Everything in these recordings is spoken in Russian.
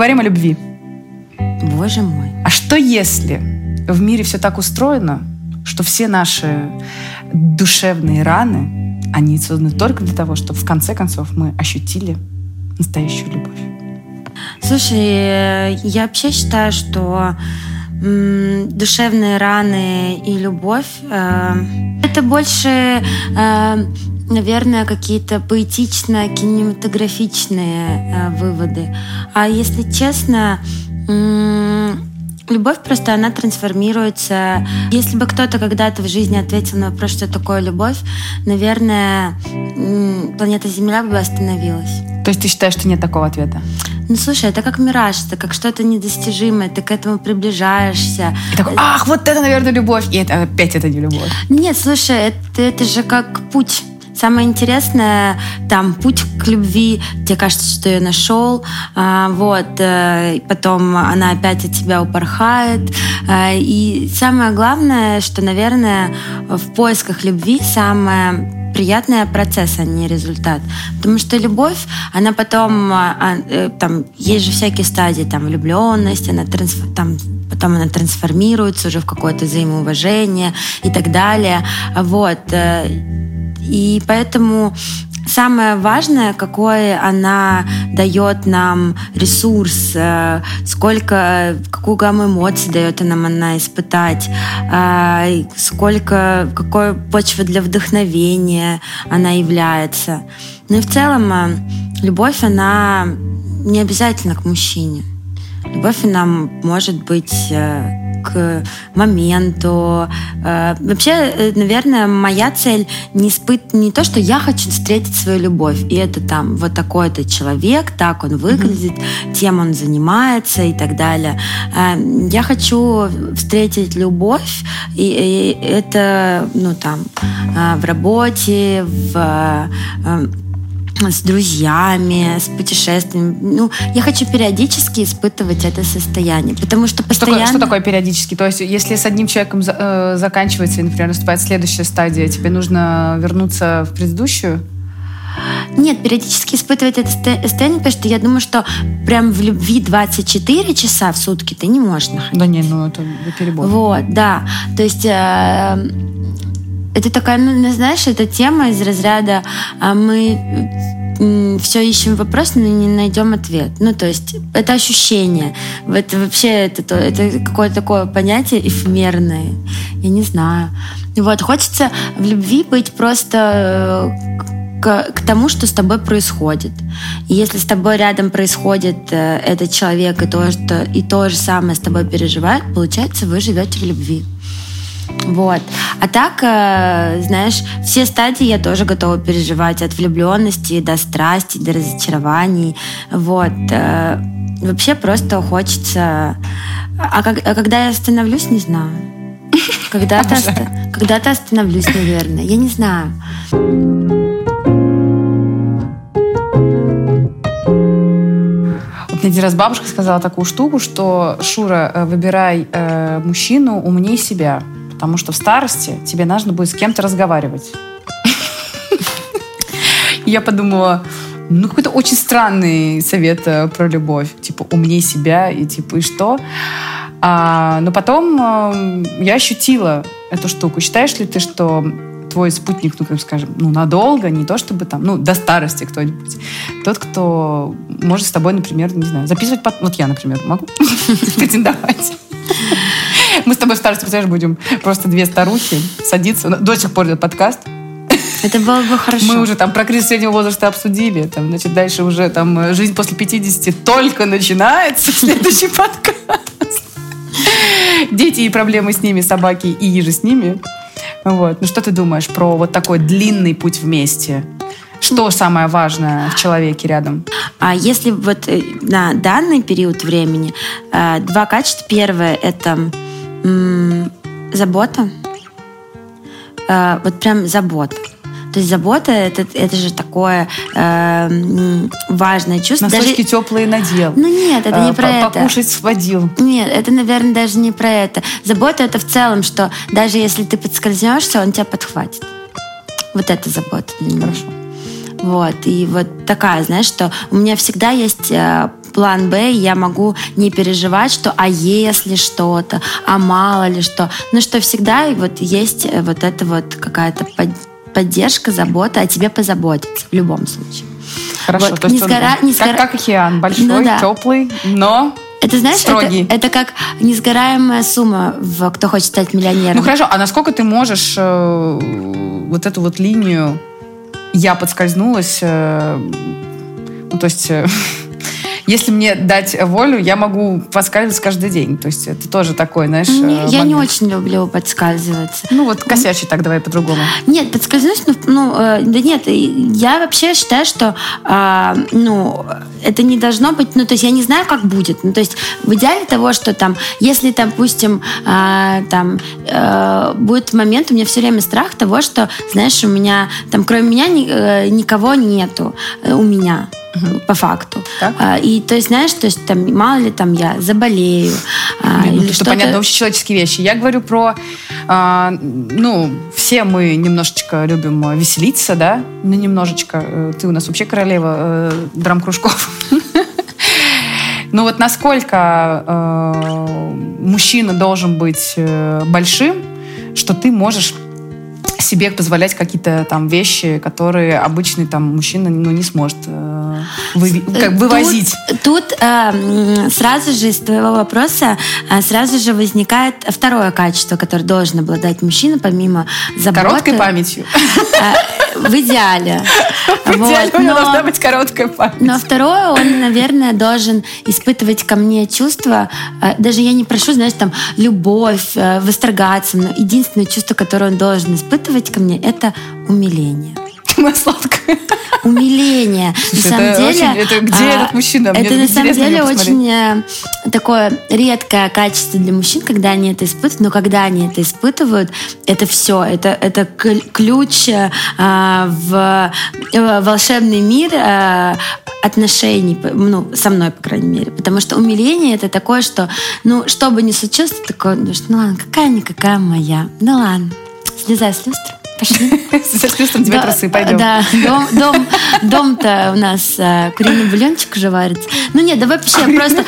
Поговорим о любви. Боже мой. А что если в мире все так устроено, что все наши душевные раны, они созданы только для того, чтобы в конце концов мы ощутили настоящую любовь? Слушай, я вообще считаю, что душевные раны и любовь э, это больше э, наверное, какие-то поэтично-кинематографичные э, выводы. А если честно, Любовь просто, она трансформируется. Если бы кто-то когда-то в жизни ответил на вопрос, что такое любовь, наверное, планета Земля бы остановилась. То есть ты считаешь, что нет такого ответа? Ну, слушай, это как мираж, это как что-то недостижимое, ты к этому приближаешься. И такой, ах, вот это, наверное, любовь. И это опять это не любовь. Нет, слушай, это, это же как путь. Самое интересное, там, путь к любви, тебе кажется, что я нашел, а, вот, э, потом она опять от тебя упорхает. А, и самое главное, что, наверное, в поисках любви самое приятный процесс, а не результат. Потому что любовь, она потом, а, э, там, есть же всякие стадии, там, влюбленность, она там, потом она трансформируется уже в какое-то взаимоуважение и так далее. Вот. И поэтому самое важное, какой она дает нам ресурс, э, сколько, какую гамму эмоций дает нам она испытать, э, сколько, какой почва для вдохновения она является. Ну и в целом э, любовь, она не обязательно к мужчине. Любовь, она может быть к моменту. Э, вообще, э, наверное, моя цель не испыт... не то, что я хочу встретить свою любовь, и это там вот такой-то человек, так он выглядит, mm-hmm. тем он занимается и так далее. Э, я хочу встретить любовь, и, и это, ну там, в работе, в с друзьями, с путешествиями. Ну, я хочу периодически испытывать это состояние, потому что постоянно... Что такое, что такое периодически? То есть, если с одним человеком э, заканчивается, например, наступает следующая стадия, тебе нужно вернуться в предыдущую? Нет, периодически испытывать это состояние, потому что я думаю, что прям в любви 24 часа в сутки ты не можешь находиться. Да не, ну это перебор. Вот, да. То есть... Э, это такая, ну, знаешь, это тема из разряда а мы все ищем вопрос, но не найдем ответ. Ну, то есть это ощущение. Это вообще это, это какое-то такое понятие эфемерное. Я не знаю. Вот, хочется в любви быть просто э, к, к тому, что с тобой происходит. И если с тобой рядом происходит э, этот человек и то, что, и то же самое с тобой переживает, получается, вы живете в любви. Вот. А так, э, знаешь, все стадии я тоже готова переживать. От влюбленности до страсти, до разочарований. Вот. Э, вообще просто хочется... А, как, а когда я остановлюсь, не знаю. Когда-то, когда-то остановлюсь, наверное. Я не знаю. Мне один раз бабушка сказала такую штуку, что Шура, э, выбирай э, мужчину умнее себя потому что в старости тебе нужно будет с кем-то разговаривать. Я подумала, ну, какой-то очень странный совет э, про любовь. Типа, умней себя, и типа, и что? А, но потом э, я ощутила эту штуку. Считаешь ли ты, что твой спутник, ну, как скажем, ну, надолго, не то чтобы там, ну, до старости кто-нибудь. Тот, кто может с тобой, например, не знаю, записывать... Под... Вот я, например, могу претендовать. Мы с тобой в старости, представляешь, будем просто две старухи садиться. До сих пор идет подкаст. Это было бы хорошо. Мы уже там про кризис среднего возраста обсудили. Там, значит, дальше уже там э, жизнь после 50 только начинается. Следующий подкаст. Дети и проблемы с ними, собаки и ежи с ними. Вот. Ну что ты думаешь про вот такой длинный путь вместе? Что самое важное в человеке рядом? А если вот э, на данный период времени э, два качества. Первое – это забота. Э, вот прям забота. То есть забота это, это же такое э, важное чувство. Носочки даже... теплые надел. Ну нет, это не про это. Покушать сводил. Нет, это, наверное, даже не про это. Забота это в целом, что даже если ты подскользнешься, он тебя подхватит. Вот это забота для меня. Хорошо. Вот, и вот такая, знаешь, что у меня всегда есть э, план Б, я могу не переживать, что а если что-то, а мало ли что. Но что всегда вот есть э, вот это вот какая-то поддержка, забота, о тебе позаботиться в любом случае. Хорошо, вот, то есть не сгора, он, не сгора... как, как океан, большой, ну, да. теплый, но это знаешь, Это, это как несгораемая сумма в «Кто хочет стать миллионером». Ну хорошо, а насколько ты можешь э, вот эту вот линию «я подскользнулась», э, ну, то есть э, если мне дать волю, я могу подскальзываться каждый день. То есть это тоже такой, знаешь, не, момент. Я не очень люблю подскальзываться. Ну вот косячий так, давай по-другому. Нет, подскользнусь, ну, ну э, да нет, я вообще считаю, что э, ну, это не должно быть, ну, то есть я не знаю, как будет. Ну, то есть в идеале того, что там, если, допустим, э, там э, будет момент, у меня все время страх того, что, знаешь, у меня, там, кроме меня ни, э, никого нету э, у меня. По факту. Так? А, и то есть, знаешь, то есть там мало ли там я заболею. А, Блин, ну, или что понятно, общечеловеческие вещи. Я говорю про, а, ну, все мы немножечко любим веселиться, да, ну немножечко. Э, ты у нас вообще королева э, драм-кружков. Ну вот насколько э, мужчина должен быть э, большим, что ты можешь себе позволять какие-то там вещи, которые обычный там мужчина ну, не сможет э, вы, как, вывозить. Тут, тут э, сразу же из твоего вопроса э, сразу же возникает второе качество, которое должен обладать мужчина, помимо заботы. Короткой памятью. Э, в идеале. В идеале у него должна быть короткая память. Но второе, он, наверное, должен испытывать ко мне чувства. Э, даже я не прошу, знаешь, там, любовь, э, восторгаться. Но единственное чувство, которое он должен испытывать, испытывать ко мне, это умиление. Она сладкая. Умиление. Слушай, на самом это деле, это где а, этот мужчина? Это на самом деле очень э, такое редкое качество для мужчин, когда они это испытывают. Но когда они это испытывают, это все, это это ключ а, в э, волшебный мир а, отношений, ну со мной по крайней мере, потому что умиление это такое, что ну что бы ни случилось, ты такой, ну ладно, какая никакая моя, ну ладно слезай с люстры. Пошли. С люстры, тебе трусы, пойдем. Да, дом, дом, дом-то у нас э, куриный бульончик уже варится. Ну нет, давай вообще просто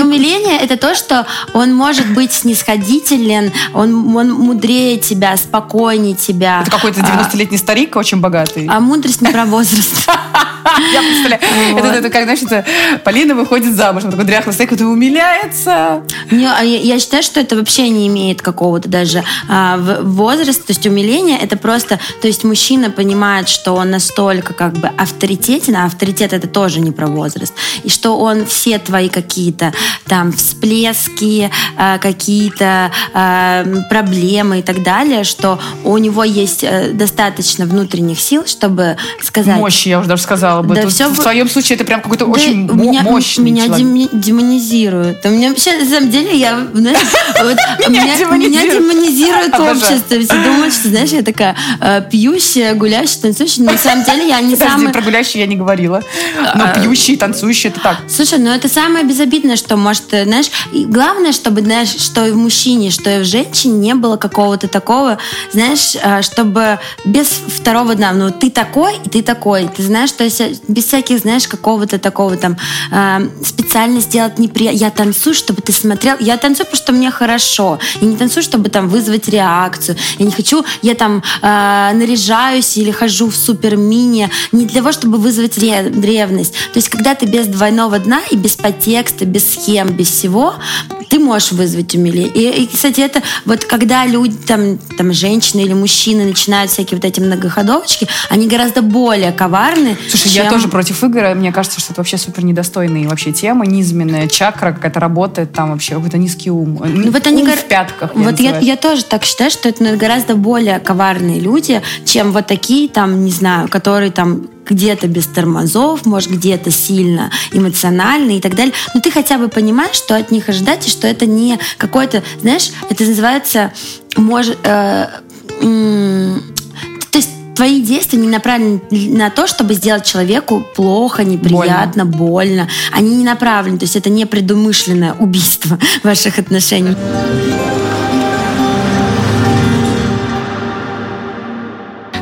умиление это то, что он может быть снисходителен, он, он мудрее тебя, спокойнее тебя. Это какой-то 90-летний а, старик, очень богатый. А мудрость не про возраст. Я представляю. Это, это как, это Полина выходит замуж, он такой дряхлый старик, который умиляется. Не, а я, я считаю, что это вообще не имеет какого-то даже а, возраста. То есть умиление это просто, то есть мужчина понимает, что он настолько как бы авторитетен, а авторитет это тоже не про возраст. И что он все твои какие-то там всплески, а, какие-то а, проблемы и так далее, что у него есть а, достаточно внутренних сил, чтобы сказать... Мощь, я уже даже сказала бы. Да, Тут все... В твоем случае это прям какой-то да, очень меня, мощный Меня человек. демонизируют. У меня вообще, на самом деле, я, знаешь, меня демонизирует общество. Все думают, что, знаешь, я такая э, пьющая, гулящая, танцующая. На самом деле я не самая... про гулящую я не говорила. Но а, пьющие, танцующие, это так. Слушай, ну это самое безобидное, что может, э, знаешь, главное, чтобы, знаешь, что и в мужчине, что и в женщине не было какого-то такого, знаешь, э, чтобы без второго дна, ну ты такой, и ты такой. Ты знаешь, что если без всяких, знаешь, какого-то такого там э, специально сделать неприятно. Я танцую, чтобы ты смотрел. Я танцую, потому что мне хорошо. Я не танцую, чтобы там вызвать реакцию. Я не хочу, я там э, наряжаюсь или хожу в супер мини не для того, чтобы вызвать ревность. То есть, когда ты без двойного дна и без подтекста, без схем, без всего, ты можешь вызвать умиление. И, и, кстати, это вот когда люди, там, там, женщины или мужчины начинают всякие вот эти многоходовочки, они гораздо более коварны. Слушай, чем... я тоже против игр. Мне кажется, что это вообще супер недостойные вообще темы, низменная чакра какая-то работает, там вообще какой-то низкий ум. Ну, вот они ум гор... в пятках. Вот я, я тоже так считаю, что это гораздо более коварные люди, чем вот такие там, не знаю, которые там где-то без тормозов, может, где-то сильно эмоционально и так далее. Но ты хотя бы понимаешь, что от них ожидать, и что это не какой-то, знаешь, это называется, может, э, есть твои действия не направлены на то, чтобы сделать человеку плохо, неприятно, больно. больно. Они не направлены, то есть это не предумышленное убийство ваших отношений.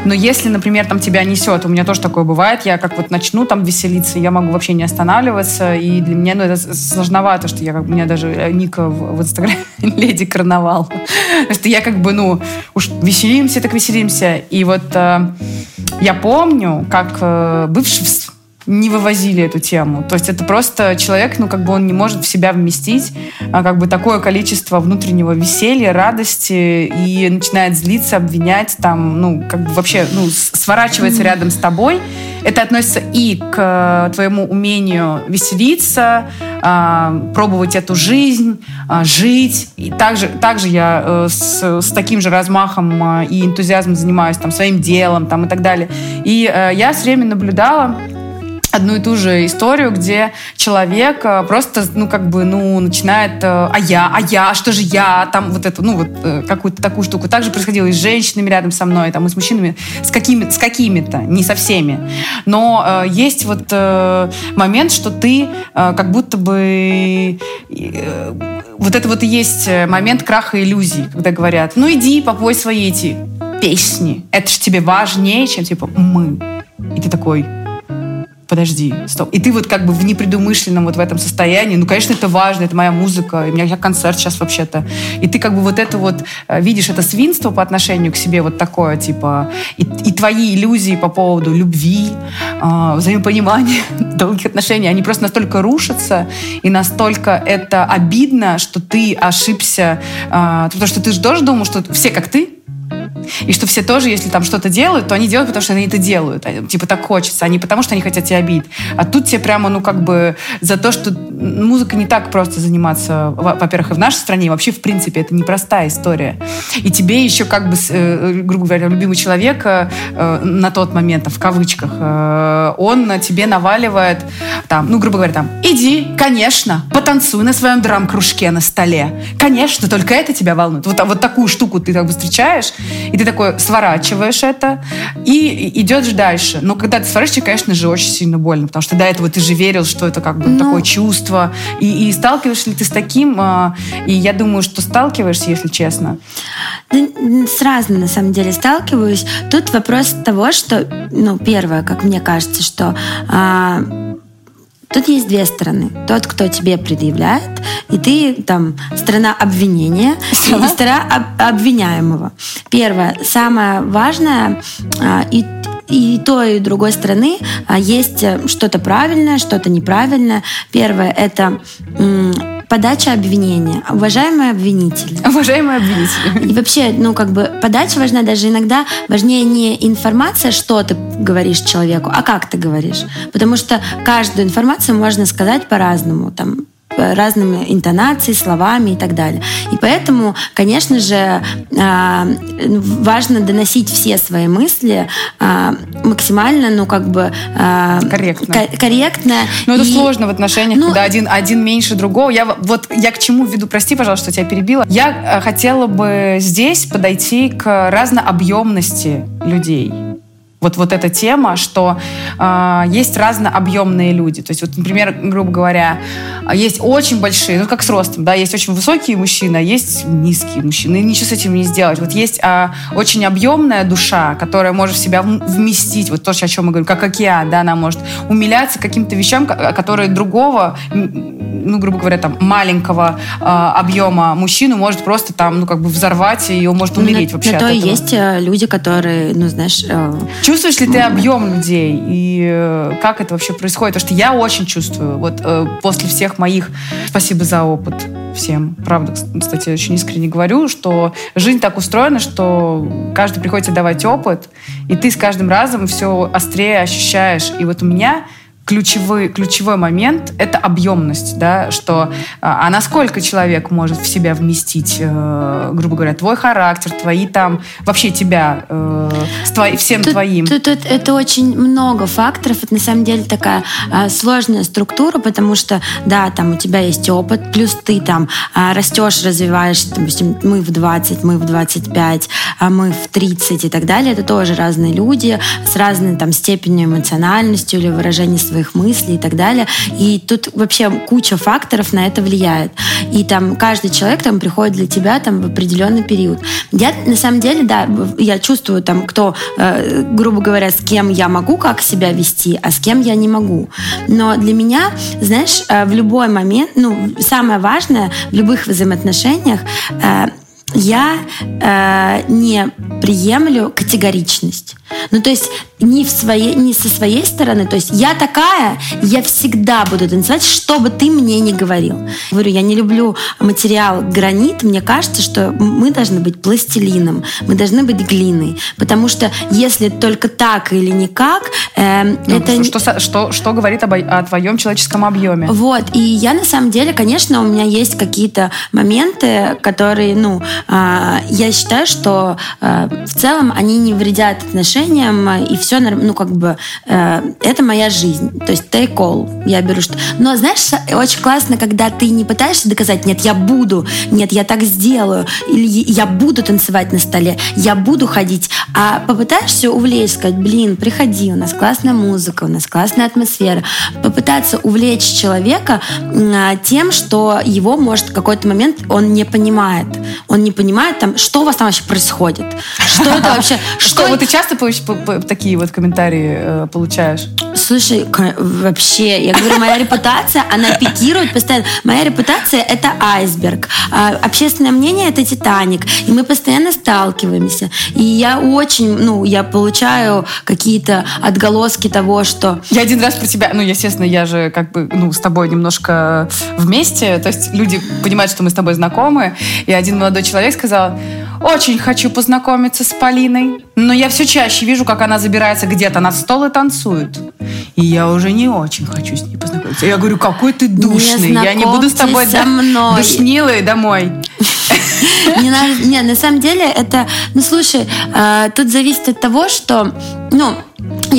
Но если, например, там тебя несет, у меня тоже такое бывает, я как вот начну там веселиться, я могу вообще не останавливаться, и для меня, ну, это сложновато, что я как у меня даже э, ника в, в Инстаграме Леди Карнавал. Что я как бы, ну, уж веселимся, так веселимся. И вот э, я помню, как э, бывший не вывозили эту тему. То есть это просто человек, ну, как бы он не может в себя вместить а, как бы такое количество внутреннего веселья, радости и начинает злиться, обвинять, там, ну, как бы вообще, ну, сворачивается рядом с тобой. Это относится и к твоему умению веселиться, а, пробовать эту жизнь, а, жить. И также, также я э, с, с таким же размахом а, и энтузиазмом занимаюсь там, своим делом там, и так далее. И э, я все время наблюдала, одну и ту же историю, где человек э, просто, ну, как бы, ну, начинает, э, а я, а я, а что же я, там, вот это, ну, вот, э, какую-то такую штуку. Также происходило и с женщинами рядом со мной, там, и с мужчинами, с, какими, с какими-то, не со всеми. Но э, есть вот э, момент, что ты э, как будто бы... Э, вот это вот и есть момент краха иллюзий, когда говорят, ну, иди, попой свои эти песни. Это же тебе важнее, чем, типа, мы. И ты такой, подожди, стоп. И ты вот как бы в непредумышленном вот в этом состоянии, ну, конечно, это важно, это моя музыка, и у меня концерт сейчас вообще-то. И ты как бы вот это вот э, видишь, это свинство по отношению к себе вот такое, типа, и, и твои иллюзии по поводу любви, э, взаимопонимания, долгих отношений, они просто настолько рушатся, и настолько это обидно, что ты ошибся, э, потому что ты же тоже думал, что все как ты, и что все тоже, если там что-то делают, то они делают, потому что они это делают. А, типа так хочется, а не потому, что они хотят тебя обидеть. А тут тебе прямо, ну, как бы за то, что музыка не так просто заниматься, во-первых, и в нашей стране, и вообще, в принципе, это непростая история. И тебе еще, как бы, э, грубо говоря, любимый человек э, на тот момент, в кавычках, э, он тебе наваливает, там, ну, грубо говоря, там, иди, конечно, потанцуй на своем драм-кружке на столе. Конечно, только это тебя волнует. Вот, вот такую штуку ты как бы встречаешь, и ты такой сворачиваешь это и идешь дальше. Но когда ты сворачиваешь, конечно же, очень сильно больно, потому что до этого ты же верил, что это как бы ну... такое чувство. И, и сталкиваешься ли ты с таким? А, и я думаю, что сталкиваешься, если честно. Да, с разным, на самом деле, сталкиваюсь. Тут вопрос того, что, ну, первое, как мне кажется, что а, Тут есть две стороны. Тот, кто тебе предъявляет, и ты там сторона обвинения страна? и сторона об, обвиняемого. Первое, самое важное, а, и и то, и другой стороны а, есть что-то правильное, что-то неправильное. Первое — это подача обвинения. Уважаемые обвинители. Уважаемые обвинители. И вообще, ну, как бы, подача важна даже иногда, важнее не информация, что ты говоришь человеку, а как ты говоришь. Потому что каждую информацию можно сказать по-разному. Там, разными интонациями, словами и так далее. И поэтому, конечно же, а, важно доносить все свои мысли а, максимально, ну, как бы... А, корректно. Корректно. Но это и... сложно в отношениях, ну, когда один, один меньше другого. Я вот я к чему веду, прости, пожалуйста, что тебя перебила. Я хотела бы здесь подойти к разнообъемности людей вот, вот эта тема, что э, есть разнообъемные люди. То есть, вот, например, грубо говоря, есть очень большие, ну, как с ростом, да, есть очень высокие мужчины, а есть низкие мужчины, и ничего с этим не сделать. Вот есть э, очень объемная душа, которая может в себя вместить, вот то, о чем мы говорим, как океан, да, она может умиляться каким-то вещам, которые другого, ну, грубо говоря, там, маленького э, объема мужчину может просто там, ну, как бы взорвать, и он может умереть на, вообще на то и есть э, люди, которые, ну, знаешь... Э Чувствуешь ли ты объем людей? И э, как это вообще происходит? Потому что я очень чувствую. Вот э, после всех моих... Спасибо за опыт всем. Правда, кстати, очень искренне говорю, что жизнь так устроена, что каждый приходится давать опыт, и ты с каждым разом все острее ощущаешь. И вот у меня ключевой, ключевой момент — это объемность, да, что а, а насколько человек может в себя вместить, э, грубо говоря, твой характер, твои там, вообще тебя, э, с твои, всем тут, твоим. Тут, тут это очень много факторов, это на самом деле такая э, сложная структура, потому что, да, там у тебя есть опыт, плюс ты там э, растешь, развиваешься, допустим, мы в 20, мы в 25, а мы в 30 и так далее, это тоже разные люди с разной там степенью эмоциональности или выражения своих мыслей и так далее. И тут вообще куча факторов на это влияет. И там каждый человек там приходит для тебя там в определенный период. Я на самом деле, да, я чувствую там, кто, э, грубо говоря, с кем я могу как себя вести, а с кем я не могу. Но для меня, знаешь, э, в любой момент, ну, самое важное в любых взаимоотношениях э, я э, не приемлю категоричность. Ну, то есть не, в своей, не со своей стороны. То есть я такая, я всегда буду танцевать, что бы ты мне ни говорил. Говорю, я не люблю материал гранит. Мне кажется, что мы должны быть пластилином, мы должны быть глиной. Потому что если только так или никак, э, ну, это... Что, что, что говорит об, о твоем человеческом объеме? Вот. И я на самом деле, конечно, у меня есть какие-то моменты, которые, ну, я считаю, что э, в целом они не вредят отношениям, и все, ну, как бы, э, это моя жизнь. То есть take all. Я беру что... Но, знаешь, очень классно, когда ты не пытаешься доказать, нет, я буду, нет, я так сделаю, или я буду танцевать на столе, я буду ходить, а попытаешься увлечь, сказать, блин, приходи, у нас классная музыка, у нас классная атмосфера. Попытаться увлечь человека э, тем, что его, может, в какой-то момент он не понимает. Он не понимает, там, что у вас там вообще происходит. Что это вообще? Что, вот ты часто такие вот комментарии э, получаешь? Слушай, вообще, я говорю, моя репутация, она пикирует постоянно. Моя репутация — это айсберг. А общественное мнение — это Титаник. И мы постоянно сталкиваемся. И я очень, ну, я получаю какие-то отголоски того, что... Я один раз про тебя, ну, естественно, я же как бы, ну, с тобой немножко вместе, то есть люди понимают, что мы с тобой знакомы, и один молодой человек сказал, очень хочу познакомиться с Полиной, но я все чаще вижу, как она забирается где-то на стол и танцует. И я уже не очень хочу с ней познакомиться. Я говорю, какой ты душный. Не я не буду с тобой со мной. душнилой домой. Не, на, не, на самом деле это... Ну, слушай, э, тут зависит от того, что... Ну,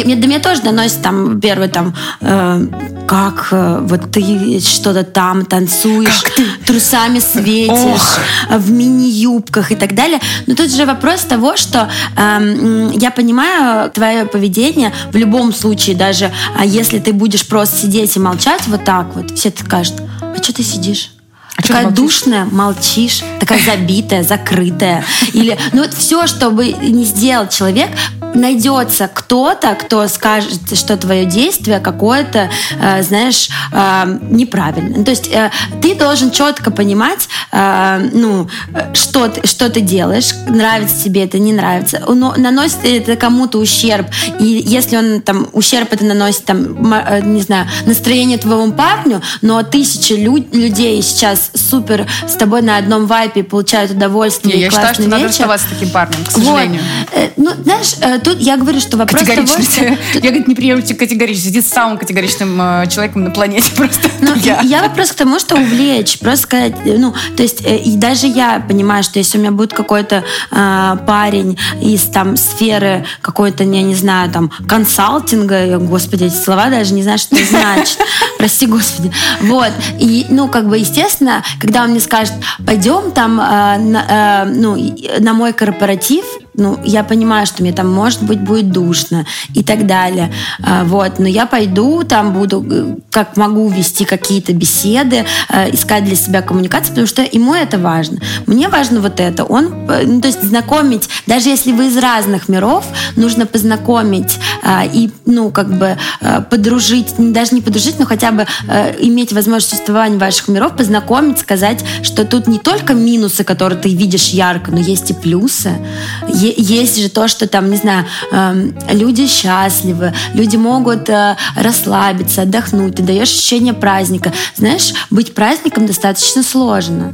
мне, до меня тоже доносит там первый там, э, как э, вот ты что-то там танцуешь, как ты? трусами светишь, Ох. в мини-юбках и так далее. Но тут же вопрос того, что э, я понимаю твое поведение в любом случае, даже а если ты будешь просто сидеть и молчать вот так вот, все скажут, а что ты сидишь? А такая душная, молчишь, такая забитая, закрытая. Или, ну вот все, что бы не сделал человек, найдется кто-то, кто скажет, что твое действие какое-то, э, знаешь, э, неправильное. То есть э, ты должен четко понимать, э, ну, что ты, что ты делаешь, нравится тебе это, не нравится, но наносит это кому-то ущерб. И если он там ущерб это наносит, там, э, не знаю, настроение твоему парню, но тысячи люд, людей сейчас супер с тобой на одном вайпе получают удовольствие. Не, я считаю, что вечер. надо расставаться с таким парнем, к сожалению. Вот. Э, ну, знаешь, э, тут я говорю, что вопрос Категоричность. Того, что... Я, говорит, не приемлю категоричность. Сидит самым категоричным э, человеком на планете просто. Ну, я. я вопрос к тому, что увлечь. Просто сказать, э, ну, то есть, э, и даже я понимаю, что если у меня будет какой-то э, парень из там сферы какой-то, я не знаю, там, консалтинга, я, господи, эти слова даже не знаю, что это значит. Прости, господи. Вот. И, ну, как бы, естественно, когда он мне скажет, пойдем там, э, на, э, ну, на мой корпоратив, ну, я понимаю, что мне там, может быть, будет душно и так далее. А, вот, но я пойду, там буду, э, как могу вести какие-то беседы, э, искать для себя коммуникацию, потому что ему это важно. Мне важно вот это. Он, э, ну, то есть знакомить, даже если вы из разных миров, нужно познакомить и, ну, как бы подружить, даже не подружить, но хотя бы иметь возможность существования ваших миров, познакомить, сказать, что тут не только минусы, которые ты видишь ярко, но есть и плюсы есть же то, что там, не знаю, эм, люди счастливы, люди могут э, расслабиться, отдохнуть, ты даешь ощущение праздника. Знаешь, быть праздником достаточно сложно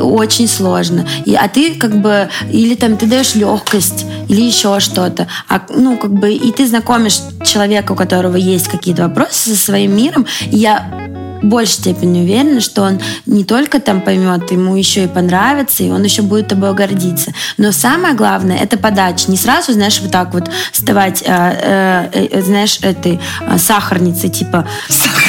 очень сложно. И, а ты как бы, или там ты даешь легкость, или еще что-то. А, ну, как бы, и ты знакомишь человека, у которого есть какие-то вопросы со своим миром. И я большей степени уверена, что он не только там поймет, ему еще и понравится, и он еще будет тобой гордиться. Но самое главное это подача. Не сразу, знаешь, вот так вот вставать, э, э, э, знаешь, этой э, сахарницей, типа,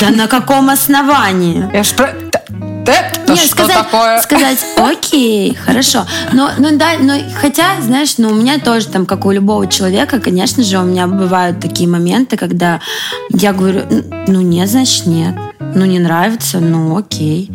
да на каком основании? Я ж про... это Нет, что сказать, такое? сказать, окей, хорошо. Но, но да, но хотя, знаешь, ну у меня тоже там, как у любого человека, конечно же, у меня бывают такие моменты, когда я говорю, ну нет, значит нет. Ну не нравится, ну окей.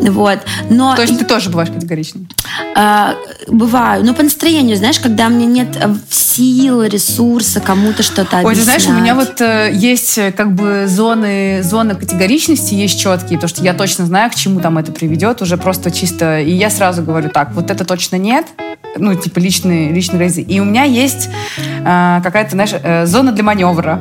Вот. Но То есть ты тоже бываешь категоричной? а, бываю, но по настроению, знаешь, когда мне нет э, сил, ресурса кому-то что-то Ой, ты объяснять. знаешь, у меня вот э, есть э, как бы зоны, зоны категоричности есть четкие, потому что я точно знаю, к чему там это приведет, уже просто чисто, и я сразу говорю, так, вот это точно нет, ну, типа личные, личные границы. И у меня есть э, какая-то, знаешь, э, зона для маневра.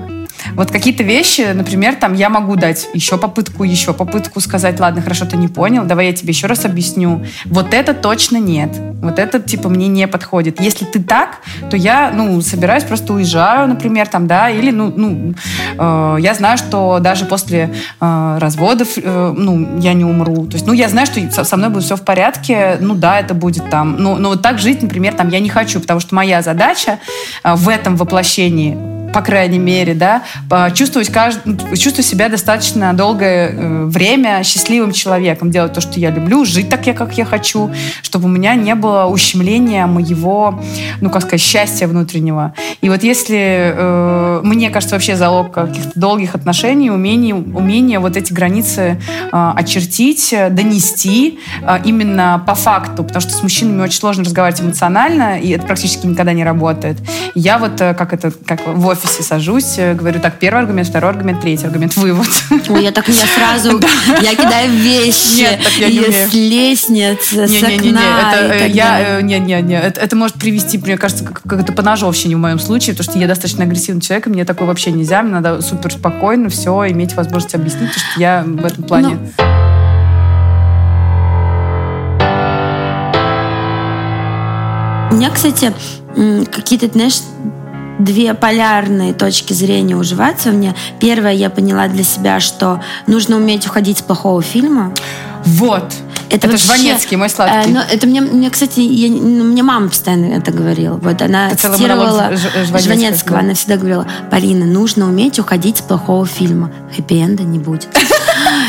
Вот какие-то вещи, например, там я могу дать еще попытку, еще попытку сказать, ладно, хорошо, ты не понял, давай я тебе еще раз объясню. Вот это точно нет. Вот это, типа, мне не подходит. Если ты так, то я, ну, собираюсь, просто уезжаю, например, там, да, или, ну, ну э, я знаю, что даже после э, разводов, э, ну, я не умру. То есть, ну, я знаю, что со, со мной будет все в порядке, ну, да, это будет там. Но, но вот так жить, например, там, я не хочу, потому что моя задача э, в этом воплощении по крайней мере, да, чувствовать, кажд... чувствовать себя достаточно долгое э, время счастливым человеком, делать то, что я люблю, жить так, я, как я хочу, чтобы у меня не было ущемления моего, ну, как сказать, счастья внутреннего. И вот если, э, мне кажется, вообще залог каких-то долгих отношений, умение, умение вот эти границы э, очертить, донести именно по факту, потому что с мужчинами очень сложно разговаривать эмоционально, и это практически никогда не работает. Я вот, как это, как в офисе офисе сажусь, э, говорю, так, первый аргумент, второй аргумент, третий аргумент, вывод. Ой, я так меня сразу, я кидаю вещи с лестниц, с окна э, я, э, не, не, не, это, это может привести, мне кажется, как, как это по ножовщине в моем случае, потому что я достаточно агрессивный человек, и мне такое вообще нельзя, мне надо супер спокойно все иметь возможность объяснить, потому что я в этом плане. Ну, У меня, кстати, какие-то, знаешь, две полярные точки зрения уживаются в мне. Первое, я поняла для себя, что нужно уметь уходить с плохого фильма. Вот. Это, вообще- Жванецкий, мой Э, сладкий. но это мне, мне кстати, я, ну, мне мама постоянно это говорила. Вот она Это цитировала Жванецкого, Жванецкого. да. Она всегда говорила, Полина, нужно уметь уходить с плохого фильма. Хэппи-энда не будет.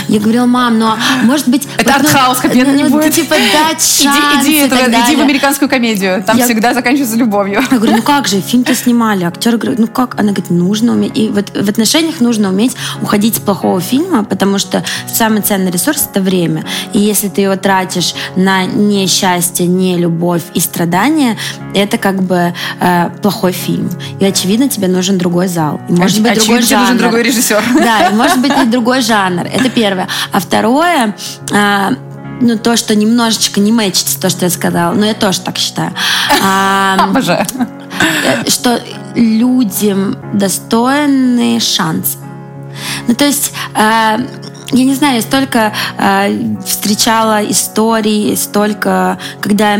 Я говорила, мам, ну, а может быть... Это вот, ну, артхаус, хэппи-энда не ну, будет. Типа дать Иди, шанс иди, и это- иди в американскую комедию. Там Я- всегда заканчивается любовью. Я говорю, ну как же, фильм-то снимали, актеры говорят, ну как? Она говорит, нужно уметь. И вот в отношениях нужно уметь уходить с плохого фильма, потому что самый ценный ресурс — это время. И если ты его тратишь на несчастье, не любовь и страдания, это как бы э, плохой фильм. И, очевидно, тебе нужен другой зал. И, может быть, Очевидно, другой тебе нужен жанр. другой режиссер. Да, и может быть и другой жанр. Это первое. А второе, а, ну, то, что немножечко не мэчится, то, что я сказала, но я тоже так считаю. А, Обожаю. э, что людям достойны шанс. Ну, то есть, э, я не знаю, я столько э, встречала историй, столько, когда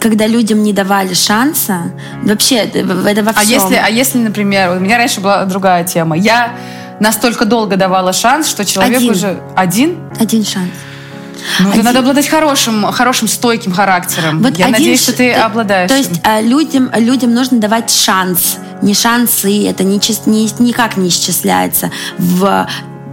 когда людям не давали шанса, вообще это во всем. А если, а если, например, у меня раньше была другая тема. Я настолько долго давала шанс, что человек Один. уже один. Один шанс. Ну, Один. надо обладать хорошим, хорошим стойким характером. Вот Я один надеюсь, что ты то- обладаешь. То есть э, людям, людям нужно давать шанс. Не шансы, это не, чис- не- никак не исчисляется в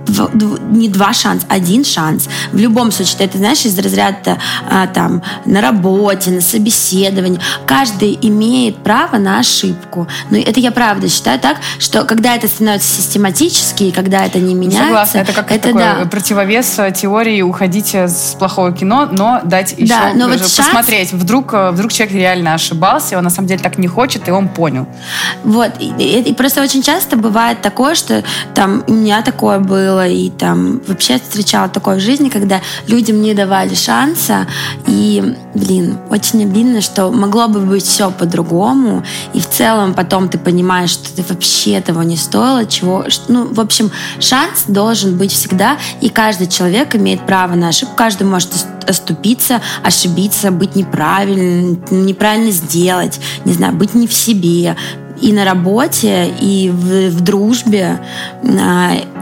дв- не два шанса, один шанс. В любом случае, ты это знаешь из разряда а, там на работе, на собеседовании. Каждый имеет право на ошибку. Но это я правда считаю так, что когда это становится систематически, и когда это не меняется, Согласна, это как такой да. противовес э, теории уходите с плохого кино, но дать еще Да, но вот же шанс- посмотреть. Вдруг, э, вдруг человек реально ошибался, он на самом деле так не хочет, и он понял. Вот, и, и- и просто очень часто бывает такое, что там у меня такое было, и там вообще встречала такое в жизни, когда людям не давали шанса, и, блин, очень обидно, что могло бы быть все по-другому, и в целом потом ты понимаешь, что ты вообще того не стоило, чего, ну, в общем, шанс должен быть всегда, и каждый человек имеет право на ошибку, каждый может ос- оступиться, ошибиться, быть неправильным, неправильно сделать, не знаю, быть не в себе, и на работе, и в, в дружбе.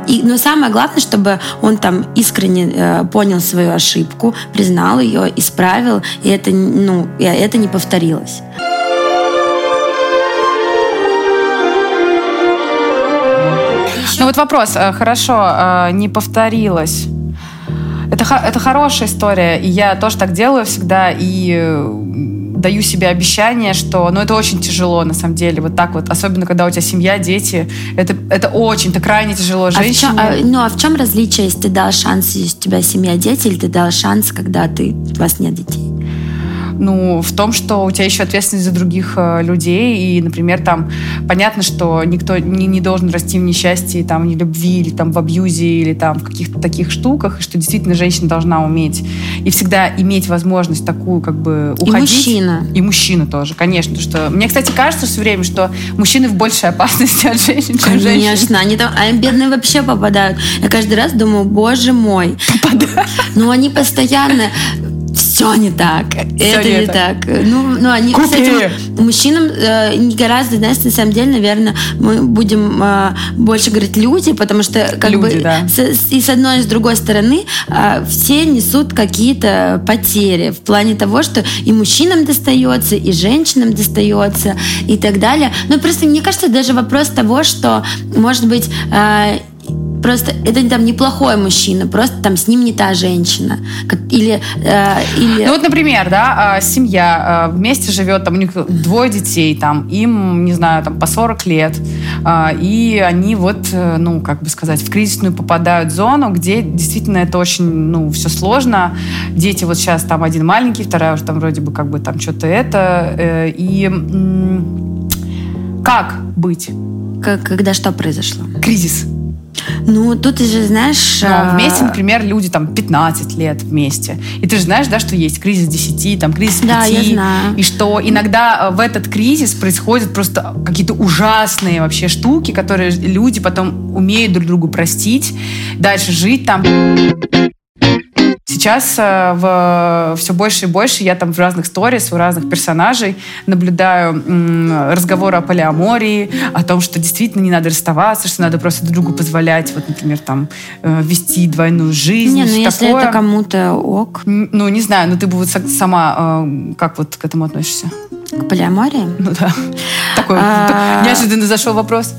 И, но самое главное, чтобы он там искренне э, понял свою ошибку, признал ее, исправил, и это, ну, и это не повторилось. Ну вот вопрос, э, хорошо, э, не повторилось. Это, это хорошая история, и я тоже так делаю всегда, и даю себе обещание, что, ну, это очень тяжело, на самом деле, вот так вот, особенно когда у тебя семья, дети, это, это очень, это крайне тяжело женщине. А в чем, а, ну, а в чем различие, если ты дал шанс, если у тебя семья, дети, или ты дал шанс, когда ты, у вас нет детей? Ну, в том, что у тебя еще ответственность за других э, людей, и, например, там, понятно, что никто не, не должен расти в несчастье, там, в любви, или там в абьюзе, или там в каких-то таких штуках, и что действительно женщина должна уметь и всегда иметь возможность такую, как бы, уходить. И мужчина. И мужчина тоже, конечно, что... Мне, кстати, кажется все время, что мужчины в большей опасности от женщин, чем женщины. Конечно, они там, а бедные вообще попадают. Я каждый раз думаю, боже мой. Попадают. Ну, они постоянно все не так, все это не, не так. так. Ну, ну они, Купи. кстати, мужчинам э, гораздо, знаешь, на самом деле, наверное, мы будем э, больше говорить люди, потому что как люди, бы да. с, и с одной и с другой стороны э, все несут какие-то потери в плане того, что и мужчинам достается, и женщинам достается, и так далее. Но просто мне кажется, даже вопрос того, что, может быть, э, просто это там неплохой мужчина, просто там с ним не та женщина. Или, э, или... Ну вот, например, да, а, семья э, вместе живет, там у них двое детей, там им, не знаю, там по 40 лет, э, и они вот, э, ну, как бы сказать, в кризисную попадают зону, где действительно это очень, ну, все сложно. Дети вот сейчас там один маленький, вторая уже там вроде бы как бы там что-то это. Э, и как быть? Когда что произошло? Кризис. Ну, тут ты же знаешь... Но а, вместе, например, люди там 15 лет вместе. И ты же знаешь, да, что есть кризис 10, там кризис 5. Да, я знаю. И что иногда э, в этот кризис происходят просто какие-то ужасные вообще штуки, которые люди потом умеют друг другу простить, дальше жить там. Сейчас э, в, все больше и больше я там в разных сторис, у разных персонажей наблюдаю м, разговоры о полиамории, о том, что действительно не надо расставаться, что надо просто друг другу позволять, вот, например, там, э, вести двойную жизнь. Не, ну если такое. это кому-то ок. Ну, не знаю, но ты бы вот сама э, как вот к этому относишься? К полиамории? Ну да. Такой а... неожиданно зашел вопрос.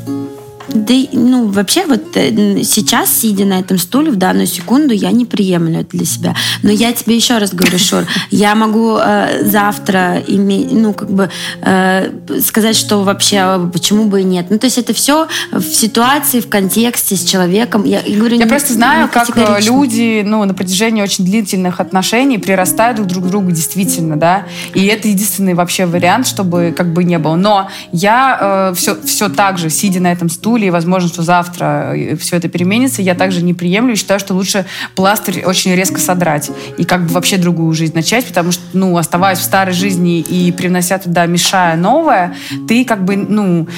Да, ну, вообще, вот э, сейчас, сидя на этом стуле, в данную секунду, я не приемлю это для себя. Но я тебе еще раз говорю, Шур, я могу э, завтра иметь, ну, как бы э, сказать, что вообще, почему бы и нет. Ну, то есть это все в ситуации, в контексте с человеком. Я, я, говорю, я не, просто знаю, не как э, люди, ну, на протяжении очень длительных отношений прирастают друг к другу действительно, да, и это единственный вообще вариант, чтобы как бы не было. Но я э, все, все так же, сидя на этом стуле, и возможно, что завтра э, все это переменится, я также не приемлю и считаю, что лучше пластырь очень резко содрать и как бы вообще другую жизнь начать, потому что, ну, оставаясь в старой жизни и привнося туда, мешая новое, ты как бы, ну,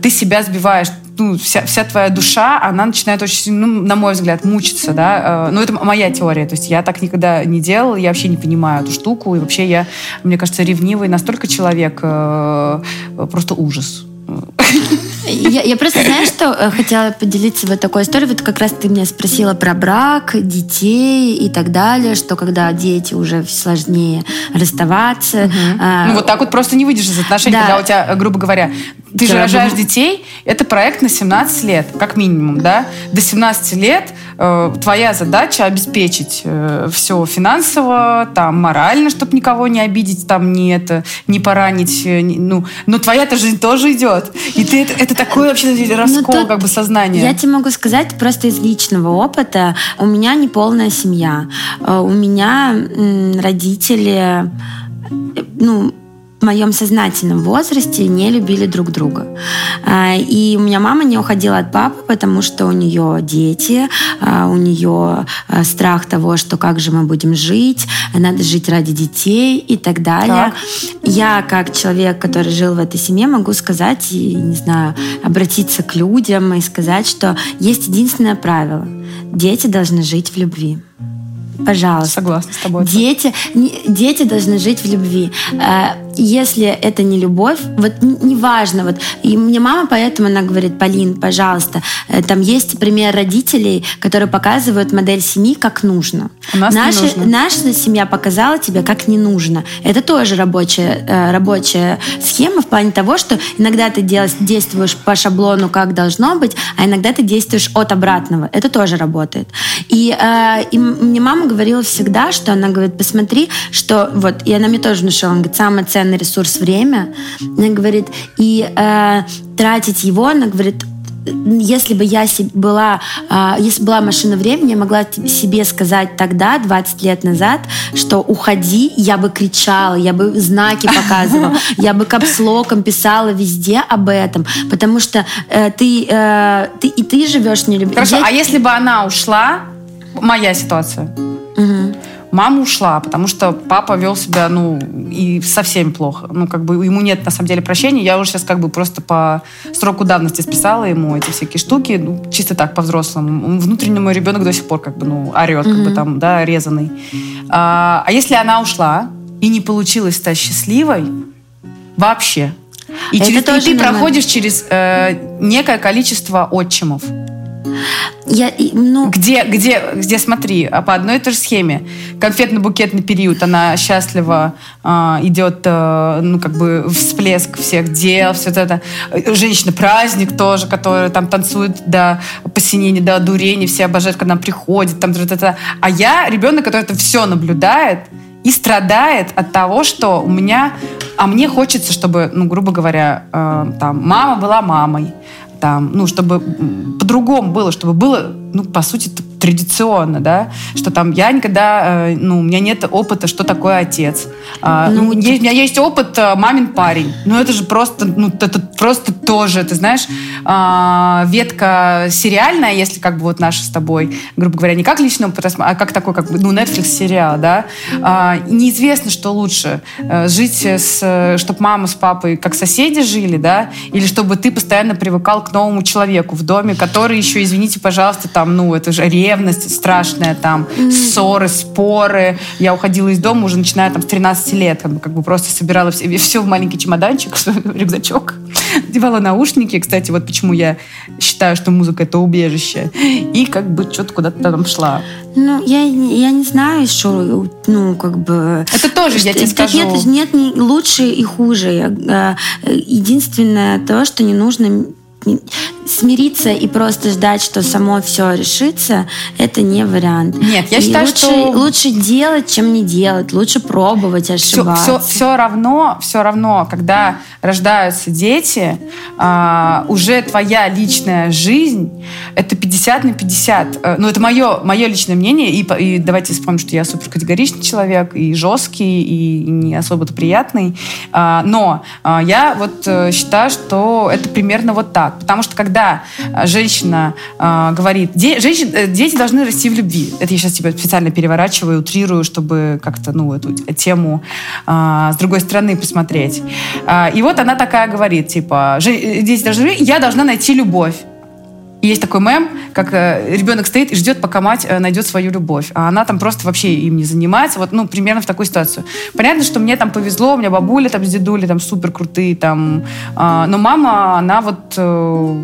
ты себя сбиваешь ну, вся, вся твоя душа, она начинает очень, ну, на мой взгляд, мучиться, да. Э, ну, это моя теория, то есть я так никогда не делала, я вообще не понимаю эту штуку, и вообще я, мне кажется, ревнивый настолько человек, э, просто ужас. Я, я просто, знаешь, что э, хотела поделиться вот такой историей. Вот как раз ты меня спросила про брак, детей и так далее, что когда дети уже сложнее расставаться. Угу. А, ну вот так вот просто не выйдешь из отношений, да. когда у тебя, грубо говоря, ты же рожаешь детей, это проект на 17 лет, как минимум, да? До 17 лет э, твоя задача обеспечить э, все финансово, там, морально, чтобы никого не обидеть, там, не это, не поранить, э, не, ну, но твоя-то жизнь тоже идет. И ты, это, это такой вообще ну, раскол, ну, как бы, сознания. Я тебе могу сказать просто из личного опыта. У меня не полная семья. Э, у меня родители э, ну, в моем сознательном возрасте не любили друг друга. А, и у меня мама не уходила от папы, потому что у нее дети, а, у нее а, страх того, что как же мы будем жить, надо жить ради детей и так далее. Так. Я, как человек, который жил в этой семье, могу сказать и, не знаю, обратиться к людям и сказать, что есть единственное правило. Дети должны жить в любви. Пожалуйста. Согласна с тобой. Дети, дети должны жить в любви. Если это не любовь, вот неважно, вот, и мне мама поэтому она говорит, Полин, пожалуйста, э, там есть пример родителей, которые показывают модель семьи как нужно. У нас наша, не нужно. наша семья показала тебе, как не нужно. Это тоже рабочая, э, рабочая схема в плане того, что иногда ты делаешь, действуешь по шаблону, как должно быть, а иногда ты действуешь от обратного. Это тоже работает. И, э, и мне мама говорила всегда, что она говорит, посмотри, что вот, и она мне тоже внушила, она говорит, самое ценный ресурс время. Она говорит, и э, тратить его, она говорит, если бы я была, э, если была машина времени, я могла себе сказать тогда, 20 лет назад, что уходи, я бы кричала, я бы знаки показывала, я бы капслоком писала везде об этом, потому что э, ты, э, ты и ты живешь не любви. Хорошо, а если бы она ушла, моя ситуация. Мама ушла, потому что папа вел себя, ну, и совсем плохо. Ну, как бы ему нет, на самом деле, прощения. Я уже сейчас как бы просто по сроку давности списала ему эти всякие штуки, ну, чисто так, по-взрослому. Внутренний мой ребенок до сих пор как бы, ну, орет, как бы там, да, резанный. А, а если она ушла и не получилось стать счастливой, вообще, и, через, и ты нормально. проходишь через э, некое количество отчимов. Я, ну, Где, где, где, смотри, а по одной и той же схеме. Конфетно-букетный период, она счастливо э, идет, э, ну, как бы, всплеск всех дел, все это. Женщина-праздник тоже, которая там танцует до посинения, до одурения, все обожают, когда она приходит, там, та-та-та. А я ребенок, который это все наблюдает, и страдает от того, что у меня... А мне хочется, чтобы, ну, грубо говоря, э, там, мама была мамой, там, ну, чтобы по-другому было, чтобы было, ну, по сути, традиционно, да, что там я никогда, э, ну, у меня нет опыта, что такое отец. А, Ну, ну, есть- у меня есть опыт э, мамин парень. Ну, это же просто, ну, это просто тоже, ты знаешь, а, ветка сериальная, если как бы вот наша с тобой, грубо говоря, не как рассма- а как такой, как бы, ну, Netflix сериал, да. А, неизвестно, что лучше, э, жить с, чтобы мама с папой как соседи жили, да, или чтобы ты постоянно привыкал к новому человеку в доме, который еще, извините, пожалуйста, там, ну, это же ревность страшная, там, ссоры, споры. Я уходила из дома уже начиная там с 13 лет, как бы, как бы просто собирала все, все в маленький чемоданчик, рюкзачок, одевала наушники. Кстати, вот почему я считаю, что музыка — это убежище. И как бы что-то куда-то там шла. ну я, я не знаю, что, ну, как бы... Это тоже, я тебе скажу. Нет, нет лучше и хуже. Я, э, Единственное то, что не нужно смириться и просто ждать, что само все решится, это не вариант. Нет, я И считаю, лучше, что- лучше делать, чем не делать. Лучше пробовать, все, ошибаться. все, все равно, все равно, когда рождаются дети, а, уже твоя личная жизнь это 50 на 50. Э, Ну, это мое, мое личное мнение. И, и давайте вспомним, что я супер категоричный человек, и жесткий, и не особо-то приятный. А, но а, я вот э, считаю, что это примерно вот так. Потому что когда а, женщина а, говорит, де- женщин, э, дети должны расти в любви. Это я сейчас тебя специально переворачиваю, утрирую, чтобы как-то, ну, эту тему а, с другой стороны посмотреть. А, и вот она такая говорит, типа, «Же- э, дети должны, я должна найти любовь. И есть такой мем, как э, ребенок стоит и ждет, пока мать э, найдет свою любовь. А она там просто вообще им не занимается. Вот, ну, примерно в такую ситуацию. Понятно, что мне там повезло, у меня бабуля там с дедулей там супер крутые там. а, но мама, она вот э,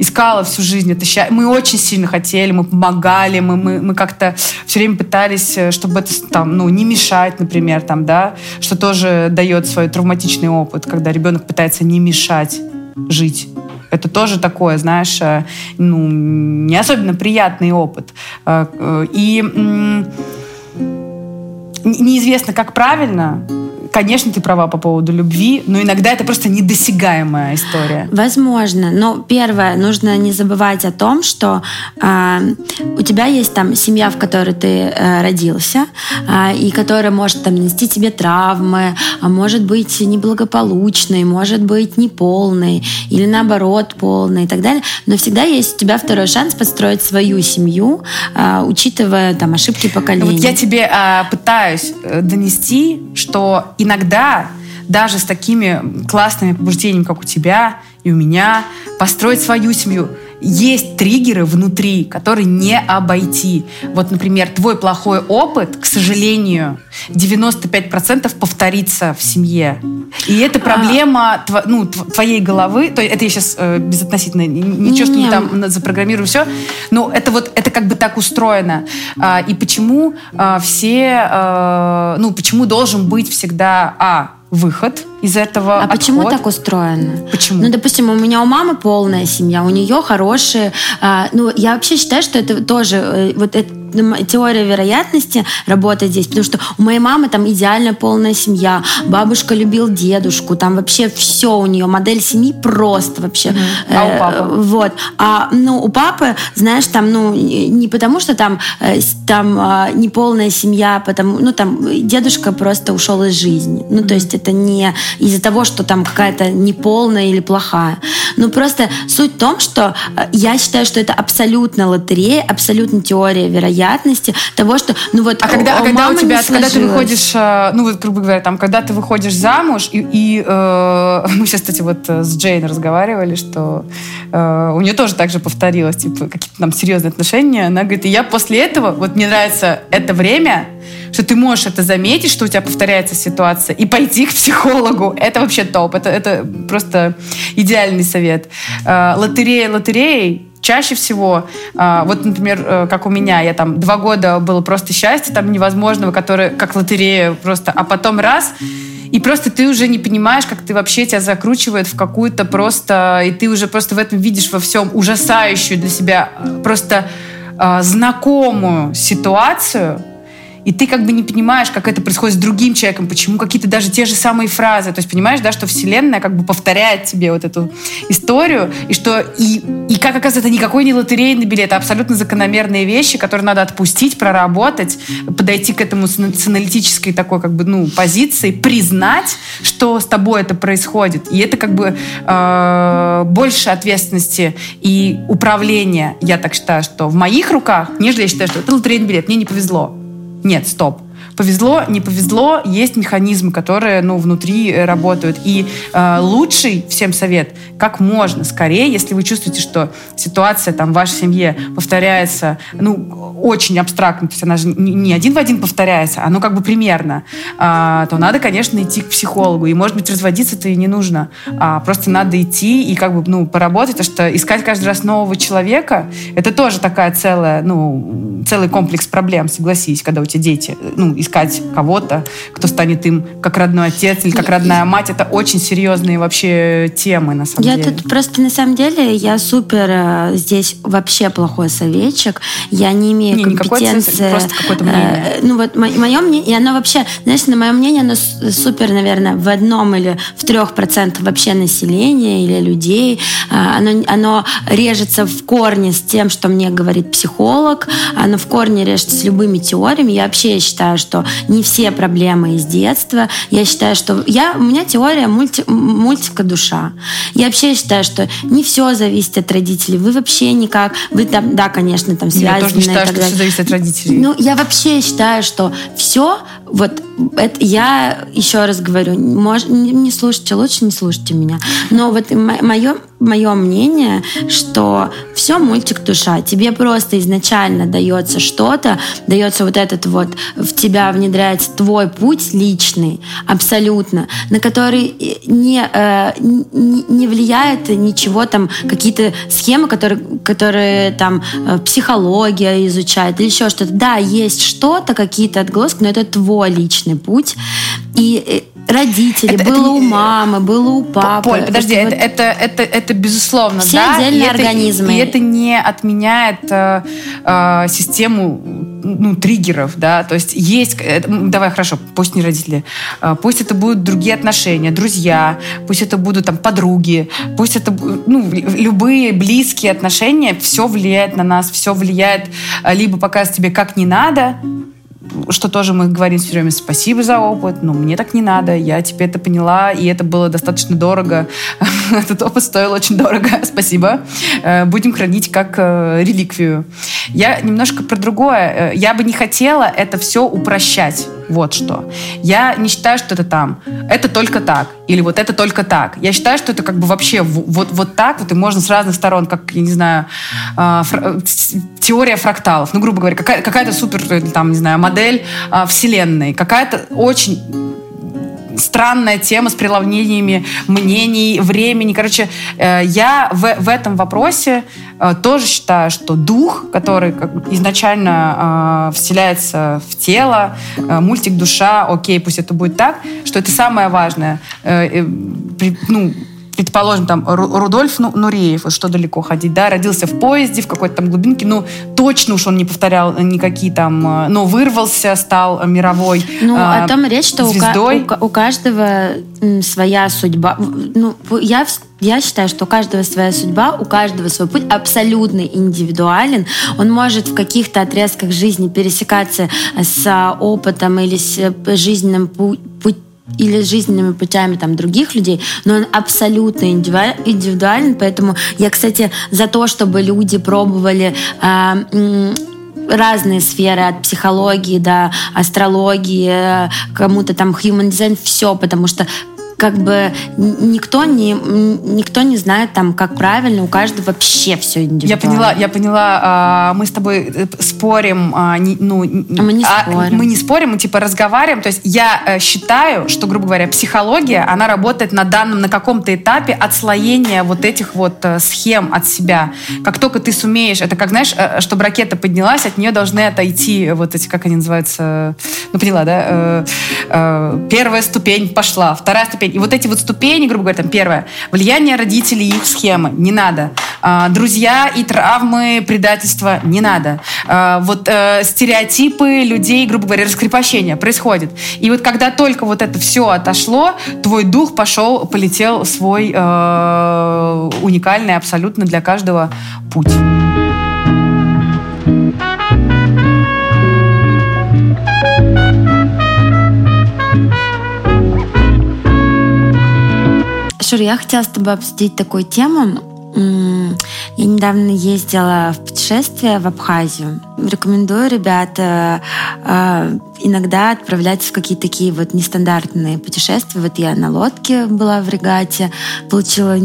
искала всю жизнь это счастье. Мы очень сильно хотели, мы помогали, мы, мы, мы как-то все время пытались, чтобы это там, ну, не мешать, например, там, да, что тоже дает свой травматичный опыт, когда ребенок пытается не мешать жить. Это тоже такое, знаешь, э, ну, не особенно приятный опыт. Э, э, И неизвестно, как правильно. Конечно, ты права по поводу любви, но иногда это просто недосягаемая история. Возможно, но первое, нужно не забывать о том, что а, у тебя есть там семья, в которой ты э, родился, а, и которая может там нанести тебе травмы, а может быть неблагополучной, может быть неполной, или наоборот полной и так далее. Но всегда есть у тебя второй шанс построить свою семью, а, учитывая там ошибки поколения. Вот я тебе а, пытаюсь э, донести, что иногда даже с такими классными побуждениями, как у тебя и у меня, построить свою семью. Есть триггеры внутри, которые не обойти. Вот, например, твой плохой опыт, к сожалению, 95% повторится в семье. И это а. проблема а... ну, твоей головы. То это я сейчас э, безотносительно, ничего, что не там запрограммирую все. Но это вот, это как бы так устроено. А, и почему а, все, а, ну, почему должен быть всегда, а, выход из этого. А отход. почему так устроено? Почему? Ну, допустим, у меня у мамы полная семья, у нее хорошие. А, ну, я вообще считаю, что это тоже э, вот это теория вероятности работает здесь, потому что у моей мамы там идеальная полная семья, бабушка любил дедушку, там вообще все у нее, модель семьи просто вообще. Mm-hmm. А у папы? Э, вот. А, ну, у папы, знаешь, там, ну, не потому что там, э, там э, не полная семья, потому, ну, там, дедушка просто ушел из жизни. Ну, то есть это не из-за того, что там какая-то неполная или плохая. Ну, просто суть в том, что э, я считаю, что это абсолютно лотерея, абсолютно теория вероятности того, что, ну вот, а когда, а когда у тебя, когда ты выходишь, э, ну вот, грубо говоря, там, когда ты выходишь замуж, и, и э, мы сейчас, кстати, вот э, с Джейн разговаривали, что э, у нее тоже так же повторилось, типа, какие-то там серьезные отношения, она говорит, и я после этого, вот мне нравится это время, что ты можешь это заметить, что у тебя повторяется ситуация, и пойти к психологу. Это вообще топ. Это, это просто идеальный совет. Э, лотерея лотереей, чаще всего, э, вот, например, э, как у меня, я там два года было просто счастье, там невозможного, которое как лотерея просто, а потом раз, и просто ты уже не понимаешь, как ты вообще тебя закручивает в какую-то просто, и ты уже просто в этом видишь во всем ужасающую для себя просто знакомую ситуацию, и ты как бы не понимаешь, как это происходит с другим человеком, почему какие-то даже те же самые фразы. То есть понимаешь, да, что Вселенная как бы повторяет тебе вот эту историю, и что и, и как оказывается, это никакой не лотерейный билет, а абсолютно закономерные вещи, которые надо отпустить, проработать, подойти к этому с, с аналитической такой как бы, ну, позиции, признать, что с тобой это происходит. И это как бы э, больше ответственности и управления, я так считаю, что в моих руках, нежели я считаю, что это лотерейный билет, мне не повезло. Нет, стоп. Повезло, не повезло, есть механизмы, которые ну, внутри э, работают. И э, лучший всем совет, как можно скорее, если вы чувствуете, что ситуация там, в вашей семье повторяется, ну, очень абстрактно, то есть она же не, один в один повторяется, а ну как бы примерно, э, то надо, конечно, идти к психологу. И, может быть, разводиться-то и не нужно. А просто надо идти и как бы, ну, поработать, потому что искать каждый раз нового человека, это тоже такая целая, ну, целый комплекс проблем, согласись, когда у тебя дети, ну, искать кого-то, кто станет им как родной отец или как родная мать. Это очень серьезные вообще темы, на самом я деле. Я тут просто, на самом деле, я супер э, здесь вообще плохой советчик. Я не имею не, компетенции. Не просто какое-то мнение. Э, ну вот мое мнение, и оно вообще, знаешь, на мое мнение, оно супер, наверное, в одном или в трех процентах вообще населения или людей. Э, оно, оно режется в корне с тем, что мне говорит психолог. Оно в корне режется с любыми теориями. Я вообще считаю, что что не все проблемы из детства. Я считаю, что я, у меня теория мульти, мультика душа. Я вообще считаю, что не все зависит от родителей. Вы вообще никак, вы там, да, конечно, там связаны. Я тоже не считаю, что все зависит от родителей. Ну, я вообще считаю, что все, вот это я еще раз говорю, мож, не, не слушайте, лучше не слушайте меня. Но вот мое мое мнение, что все мультик душа. Тебе просто изначально дается что-то, дается вот этот вот, в тебя внедряется твой путь личный, абсолютно, на который не, э, не, не влияет ничего там, какие-то схемы, которые, которые там э, психология изучает или еще что-то. Да, есть что-то, какие-то отголоски, но это твой личный путь. И э, родители, это, было это, у мамы, было у папы. Поль, подожди, это, это, это, это, безусловно, Все да. отдельные и организмы. Это, и это не отменяет э, э, систему ну, триггеров, да, то есть есть, это, давай, хорошо, пусть не родители, э, пусть это будут другие отношения, друзья, пусть это будут там подруги, пусть это, ну, любые близкие отношения, все влияет на нас, все влияет, э, либо показывает тебе, как не надо, что тоже мы говорим все время спасибо за опыт, но мне так не надо, я теперь это поняла, и это было достаточно дорого. Этот опыт стоил очень дорого, спасибо. Э, будем хранить как э, реликвию. Я немножко про другое. Э, я бы не хотела это все упрощать. Вот что. Я не считаю, что это там. Это только так. Или вот это только так. Я считаю, что это как бы вообще вот, вот так вот, и можно с разных сторон, как, я не знаю, э, фра- теория фракталов. Ну, грубо говоря, какая- какая-то супер, э, там, не знаю, модель э, вселенной. Какая-то очень странная тема с преломнениями мнений, времени. Короче, э, я в, в этом вопросе э, тоже считаю, что дух, который изначально э, вселяется в тело, мультик душа, окей, пусть это будет так, что это самое важное. Ну, предположим, там, Рудольф ну, Нуреев, вот что далеко ходить, да, родился в поезде, в какой-то там глубинке, ну, точно уж он не повторял никакие там, э, но вырвался, стал мировой Ну, о том речь, что звездой. У, у, у каждого своя судьба. Ну, я я считаю, что у каждого своя судьба, у каждого свой путь абсолютно индивидуален. Он может в каких-то отрезках жизни пересекаться с опытом или с жизненным путем или жизненными путями там других людей, но он абсолютно индивидуален, поэтому я, кстати, за то, чтобы люди пробовали э, разные сферы, от психологии до астрологии, кому-то там human design, все, потому что как бы никто не, никто не знает там, как правильно, у каждого вообще все индивидуально. Я поняла, я поняла, а, мы с тобой э, спорим, а, ну, а мы не спорим. Мы не спорим, мы типа разговариваем, то есть я э, считаю, что, грубо говоря, психология, она работает на данном, на каком-то этапе отслоения вот этих вот э, схем от себя. Как только ты сумеешь, это как, знаешь, чтобы ракета поднялась, от нее должны отойти вот эти, как они называются, ну, поняла, да? Первая ступень пошла, вторая ступень ступень. И вот эти вот ступени, грубо говоря, там первое, влияние родителей и их схемы, не надо. А, друзья и травмы, предательства, не надо. А, вот а, стереотипы людей, грубо говоря, раскрепощение происходит. И вот когда только вот это все отошло, твой дух пошел, полетел свой э, уникальный абсолютно для каждого путь. Шур, я хотела с тобой обсудить такую тему. Я недавно ездила в путешествие в Абхазию. Рекомендую, ребята, э, иногда отправляться в какие-то такие вот нестандартные путешествия. Вот я на лодке была в регате, получила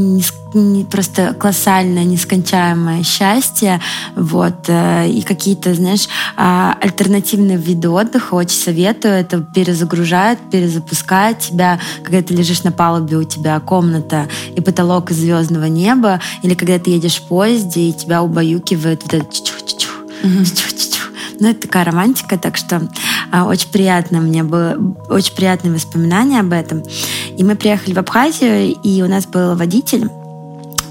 просто колоссальное, нескончаемое счастье, вот, э, и какие-то, знаешь, а, альтернативные виды отдыха, очень советую, это перезагружает, перезапускает тебя, когда ты лежишь на палубе, у тебя комната и потолок из звездного неба, или когда ты едешь в поезде, и тебя убаюкивает вот это чу-чу-чу, ну, это такая романтика, так что а, очень приятно мне было, очень приятные воспоминания об этом. И мы приехали в Абхазию, и у нас был водитель,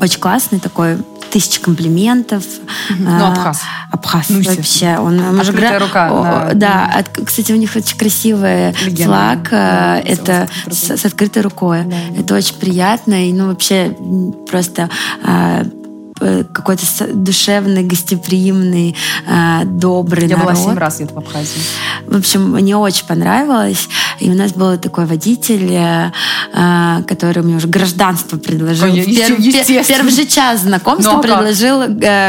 очень классный такой, тысячи комплиментов. Ну, Абхаз. Абхаз ну, вообще. Он, он Открытая рука. О, на... Да, от, кстати, у них очень красивый Легенда. флаг. Да, это с, с открытой рукой. Да. Это очень приятно. И, ну, вообще, просто а, какой-то душевный, гостеприимный, э, добрый Я народ. была семь раз где-то в Абхазии. В общем, мне очень понравилось. И у нас был такой водитель, э, который мне уже гражданство предложил. Ой, Пер, первый же час знакомства ну, а предложил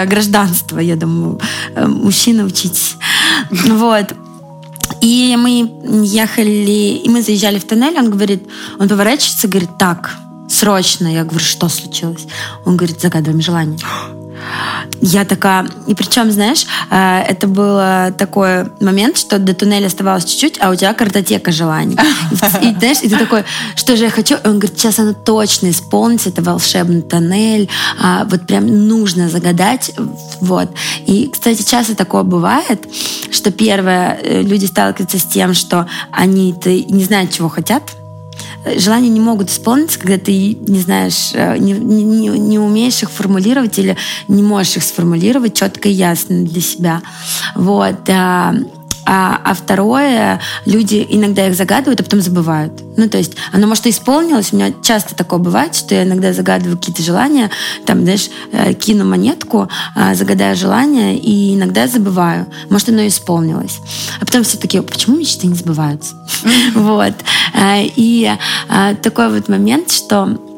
гражданство. Я думаю, мужчина, учитесь. Вот. И мы ехали, и мы заезжали в тоннель, он говорит, он поворачивается говорит, так, срочно. Я говорю, что случилось? Он говорит, загадываем желание. Я такая... И причем, знаешь, э, это был такой момент, что до туннеля оставалось чуть-чуть, а у тебя картотека желаний. И, и знаешь, и ты такой, что же я хочу? И он говорит, сейчас оно точно исполнится, это волшебный тоннель, а, вот прям нужно загадать. Вот. И, кстати, часто такое бывает, что первое, э, люди сталкиваются с тем, что они не знают, чего хотят, желания не могут исполниться, когда ты не знаешь, э, не, не, не умеешь их формулировать или не можешь их сформулировать четко и ясно для себя. Вот. А, а, а второе, люди иногда их загадывают, а потом забывают. Ну, то есть оно, может, и исполнилось. У меня часто такое бывает, что я иногда загадываю какие-то желания, там, знаешь, э, кину монетку, а, загадаю желание, и иногда забываю. Может, оно и исполнилось. А потом все таки почему мечты не сбываются? Вот. Э, и э, такой вот момент, что а,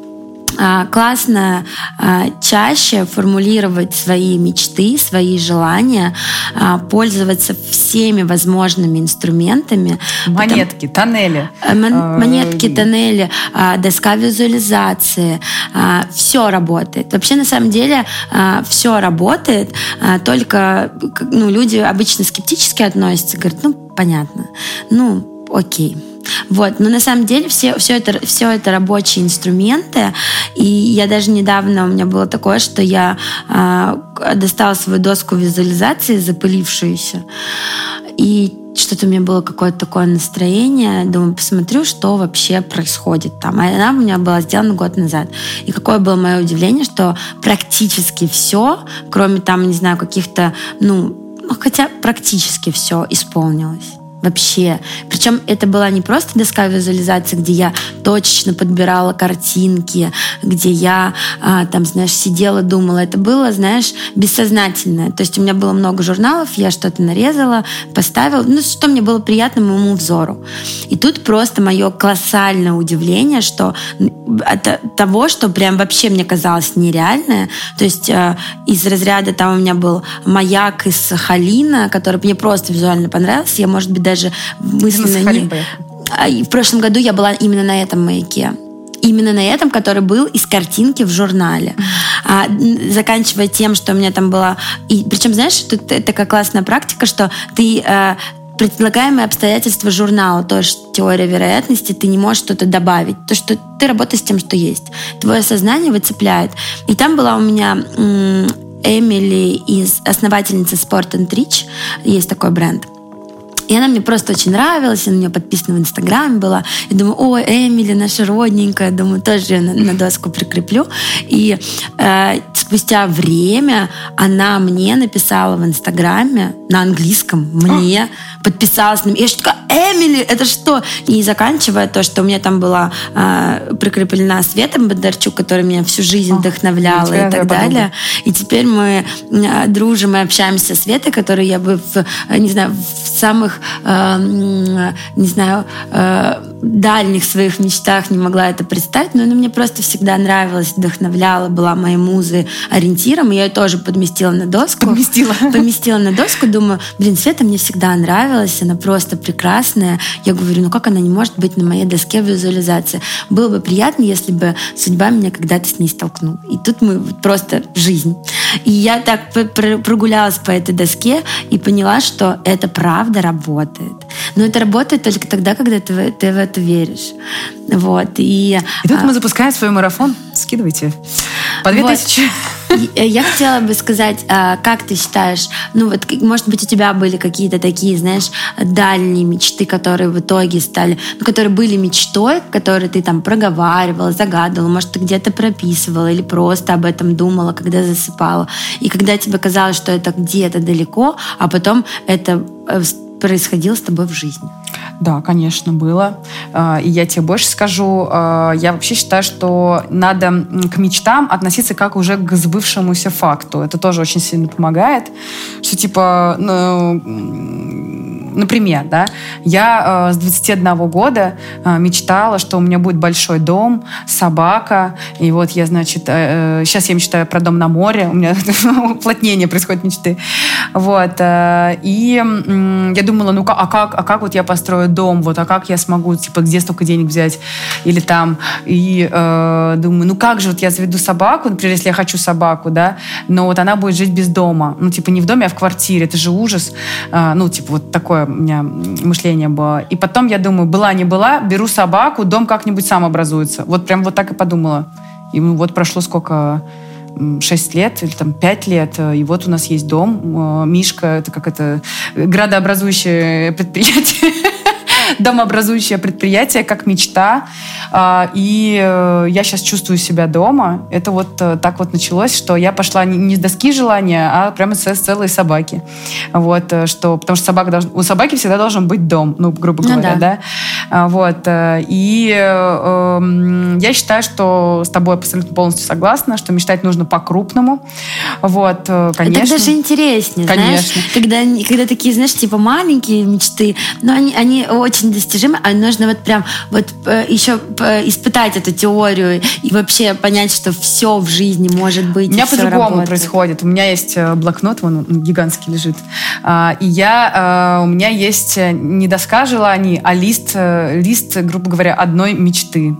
классно а, чаще формулировать свои мечты, свои желания, а, пользоваться всеми возможными инструментами. Монетки, Потому... тоннели. Монетки, тоннели, доска визуализации. Все работает. Вообще, на самом деле, все работает, только ну, люди обычно скептически относятся, говорят, ну, понятно, ну, окей. Вот. Но на самом деле все, все, это, все это рабочие инструменты. И я даже недавно, у меня было такое, что я э, достала свою доску визуализации, запылившуюся. И что-то у меня было какое-то такое настроение. Думаю, посмотрю, что вообще происходит там. А она у меня была сделана год назад. И какое было мое удивление, что практически все, кроме там, не знаю, каких-то, ну, ну хотя практически все исполнилось вообще. Причем это была не просто доска визуализации, где я точечно подбирала картинки, где я а, там, знаешь, сидела, думала. Это было, знаешь, бессознательное. То есть у меня было много журналов, я что-то нарезала, поставила, ну, что мне было приятно моему взору. И тут просто мое колоссальное удивление, что от того, что прям вообще мне казалось нереальное, то есть э, из разряда там у меня был маяк из Халина, который мне просто визуально понравился, я, может быть, даже мысленно не... А, в прошлом году я была именно на этом маяке именно на этом, который был из картинки в журнале. А, заканчивая тем, что у меня там была... И, причем, знаешь, тут такая классная практика, что ты э, предлагаемые обстоятельства журнала, то есть теория вероятности, ты не можешь что-то добавить. То, что ты работаешь с тем, что есть. Твое сознание выцепляет. И там была у меня Эмили из основательницы Sport and Rich, есть такой бренд. И она мне просто очень нравилась, она у меня подписана в Инстаграме была. И думаю, ой, Эмили, наша родненькая, думаю, тоже ее на, на доску прикреплю. И э, спустя время она мне написала в Инстаграме на английском, мне подписалась на меня. Я же такая, Эмили, это что? И заканчивая то, что у меня там была э, прикреплена Света Бондарчук, которая меня всю жизнь вдохновляла и так далее. И теперь мы э, дружим и общаемся с Светой, которую я бы, в, не знаю, в самых э, не знаю, э, дальних своих мечтах не могла это представить, но она мне просто всегда нравилась, вдохновляла, была моей музой, ориентиром, и я ее тоже подместила на доску. Поместила. Поместила на доску, думаю, блин, Света мне всегда нравилась, она просто прекрасная. Я говорю, ну как она не может быть на моей доске визуализации? Было бы приятно, если бы судьба меня когда-то с ней столкнула. И тут мы просто жизнь. И я так прогулялась по этой доске и поняла, что это правда работает. Но это работает только тогда, когда ты, ты в это веришь. Вот. И, и тут а... мы запускаем свой марафон. Скидывайте. По 2000. Вот. Э, я хотела бы сказать, а, как ты считаешь, ну вот, может быть, у тебя были какие-то такие, знаешь, дальние мечты, которые в итоге стали, ну, которые были мечтой, которые ты там проговаривала, загадывала, может, ты где-то прописывала или просто об этом думала, когда засыпала. И когда тебе казалось, что это где-то далеко, а потом это э, происходило с тобой в жизни. Да, конечно, было. А, и я тебе больше скажу. А, я вообще считаю, что надо к мечтам относиться как уже к сбывшемуся факту. Это тоже очень сильно помогает. Что типа, ну, например, да, я э, с 21 года э, мечтала, что у меня будет большой дом, собака, и вот я, значит, э, сейчас я мечтаю про дом на море, у меня уплотнение происходит мечты, вот, э, и э, я думала, ну, а как, а как вот я построю дом, вот, а как я смогу, типа, где столько денег взять, или там, и э, думаю, ну, как же вот я заведу собаку, например, если я хочу собаку, да, но вот она будет жить без дома, ну, типа, не в доме, а в квартире, это же ужас, э, ну, типа, вот такое у меня мышление было. И потом я думаю, была не была, беру собаку, дом как-нибудь сам образуется. Вот прям вот так и подумала. И вот прошло сколько 6 лет или там 5 лет, и вот у нас есть дом. Э, Мишка, это как это градообразующее предприятие домообразующее предприятие, как мечта. А, и э, я сейчас чувствую себя дома. Это вот э, так вот началось, что я пошла не с доски желания, а прямо с целой собаки. Вот, э, что, потому что собака должна, у собаки всегда должен быть дом, ну, грубо ну говоря, ну, да. да. А, вот. И э, я считаю, что с тобой абсолютно полностью согласна, что мечтать нужно по-крупному. Вот, конечно. Это даже интереснее, конечно. знаешь, когда, когда такие, знаешь, типа маленькие мечты, но они, они очень очень достижимо, а нужно вот прям вот э, еще э, испытать эту теорию и вообще понять, что все в жизни может быть. У меня по-другому происходит. У меня есть э, блокнот, вон он гигантский лежит, а, и я, у меня есть не доска желаний, а лист, лист, грубо говоря, одной мечты.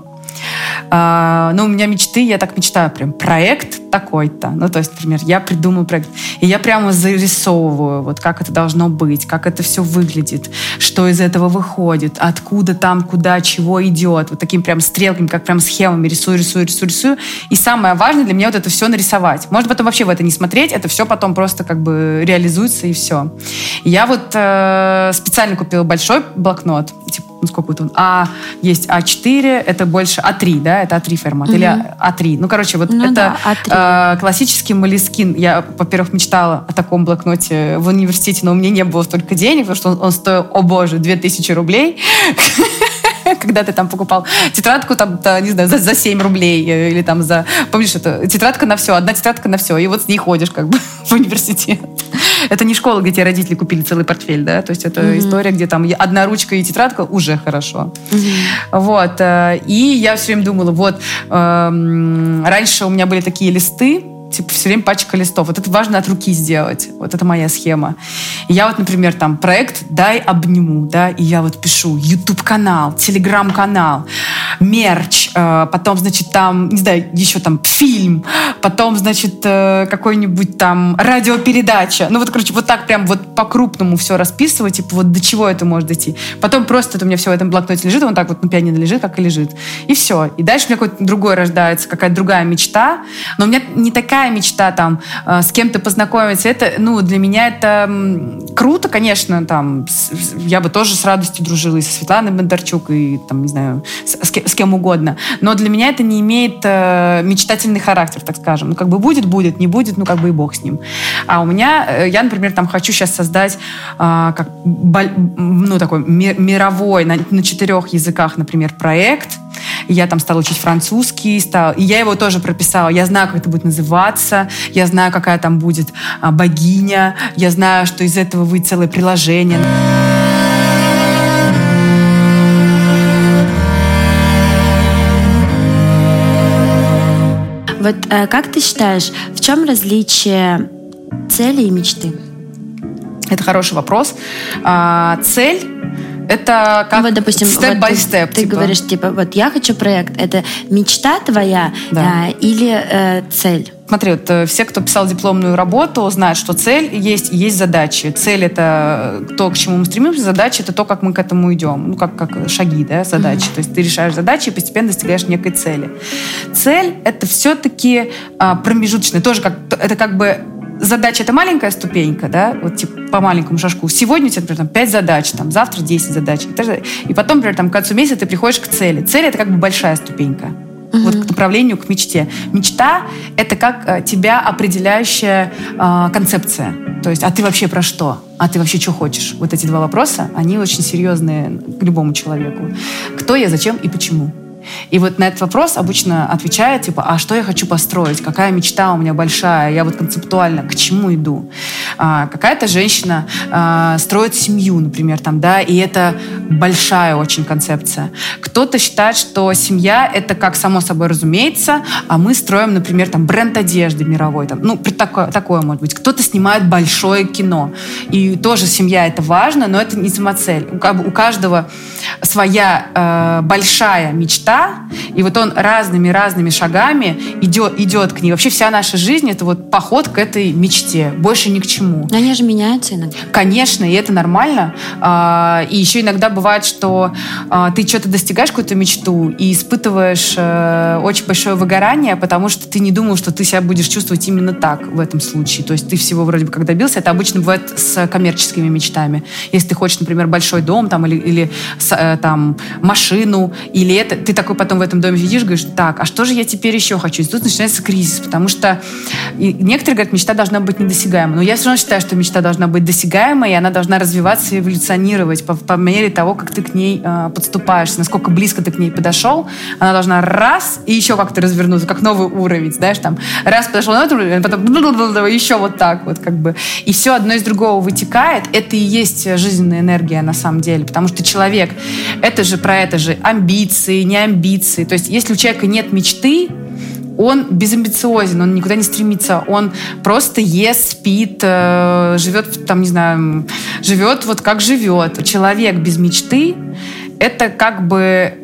А, ну, у меня мечты, я так мечтаю, прям проект такой-то. Ну, то есть, например, я придумаю проект, и я прямо зарисовываю, вот как это должно быть, как это все выглядит, что из этого выходит, откуда там, куда, чего идет. Вот такими прям стрелками, как прям схемами рисую, рисую, рисую, рисую. И самое важное для меня вот это все нарисовать. Может потом вообще в это не смотреть, это все потом просто как бы реализуется и все. Я вот э, специально купила большой блокнот, типа ну сколько вот он, А, есть А4, это больше А3, да, это А3 формат, угу. или А3. Ну, короче, вот ну, это да, э, классический Молескин. Я, во-первых, мечтала о таком блокноте в университете, но у меня не было столько денег, потому что он, он стоил, о боже, 2000 рублей. когда ты там покупал тетрадку, там, не знаю, за, за 7 рублей э, или там за... Помнишь, это тетрадка на все, одна тетрадка на все, и вот с ней ходишь как бы в университет. Это не школа, где тебе родители купили целый портфель, да, то есть это mm-hmm. история, где там одна ручка и тетрадка уже хорошо. Mm-hmm. Вот. Э, и я все время думала, вот, эм, раньше у меня были такие листы, типа, все время пачка листов. Вот это важно от руки сделать. Вот это моя схема. И я вот, например, там, проект «Дай обниму», да, и я вот пишу YouTube-канал, Telegram-канал, мерч, э, потом, значит, там, не знаю, еще там фильм, потом, значит, э, какой-нибудь там радиопередача. Ну вот, короче, вот так прям вот по-крупному все расписывать, типа, вот до чего это может дойти. Потом просто это у меня все в этом блокноте лежит, он так вот на пианино лежит, как и лежит. И все. И дальше у меня какой-то другой рождается, какая-то другая мечта. Но у меня не такая мечта там э, с кем-то познакомиться. Это, ну, для меня это круто, конечно, там, я бы тоже с радостью дружила и со Светланой Бондарчук, и там, не знаю, с, с кем угодно. Но для меня это не имеет э, мечтательный характер, так скажем. Ну, как бы будет, будет, не будет, ну, как бы и бог с ним. А у меня, э, я, например, там хочу сейчас создать э, как, ну, такой ми мировой на, на четырех языках, например, проект. Я там стала учить французский, стала, и я его тоже прописала. Я знаю, как это будет называться, я знаю, какая там будет а, богиня, я знаю, что из этого выйдет целое приложение. Вот э, как ты считаешь, в чем различие цели и мечты? Это хороший вопрос. А, цель это как ну, вот, допустим, степ by step. Ты типа. говоришь, типа, вот я хочу проект. Это мечта твоя да. э, или э, цель? Смотри, вот э, все, кто писал дипломную работу, знают, что цель есть, есть задачи. Цель — это то, к чему мы стремимся, задача — это то, как мы к этому идем. Ну, как, как шаги, да, задачи. Mm-hmm. То есть ты решаешь задачи и постепенно достигаешь некой цели. Цель — это все-таки а, промежуточная. Тоже как, это как бы задача это маленькая ступенька, да, вот типа по маленькому шажку. Сегодня у тебя, например, там, 5 задач, там, завтра 10 задач. И потом, например, там, к концу месяца ты приходишь к цели. Цель это как бы большая ступенька. Uh-huh. Вот к направлению, к мечте. Мечта — это как э, тебя определяющая э, концепция. То есть, а ты вообще про что? А ты вообще что хочешь? Вот эти два вопроса, они очень серьезные к любому человеку. Кто я, зачем и почему? И вот на этот вопрос обычно отвечают, типа, а что я хочу построить? Какая мечта у меня большая? Я вот концептуально к чему иду? А, какая-то женщина а, строит семью, например, там, да, и это большая очень концепция. Кто-то считает, что семья — это как само собой разумеется, а мы строим, например, там, бренд одежды мировой, там, ну, такое, такое может быть. Кто-то снимает большое кино. И тоже семья — это важно, но это не самоцель. У, у каждого своя э, большая мечта, мечта, и вот он разными-разными шагами идет, идет к ней. Вообще вся наша жизнь — это вот поход к этой мечте, больше ни к чему. Но они же меняются иногда. Конечно, и это нормально. А, и еще иногда бывает, что а, ты что-то достигаешь какую-то мечту и испытываешь э, очень большое выгорание, потому что ты не думал, что ты себя будешь чувствовать именно так в этом случае. То есть ты всего вроде бы как добился. Это обычно бывает с коммерческими мечтами. Если ты хочешь, например, большой дом там, или, или э, там, машину, или это, ты такой потом в этом доме сидишь, говоришь, так, а что же я теперь еще хочу? И тут начинается кризис, потому что и некоторые говорят, мечта должна быть недосягаемой. Но я все равно считаю, что мечта должна быть досягаемой, и она должна развиваться и эволюционировать по, по мере того, как ты к ней э, подступаешься, насколько близко ты к ней подошел. Она должна раз и еще как-то развернуться, как новый уровень, знаешь, там раз подошел на этот уровень, а потом еще вот так вот как бы. И все одно из другого вытекает. Это и есть жизненная энергия на самом деле, потому что человек, это же про это же амбиции, не амбиции. То есть если у человека нет мечты, он безамбициозен, он никуда не стремится, он просто ест, спит, э, живет, там, не знаю, живет вот как живет. Человек без мечты — это как бы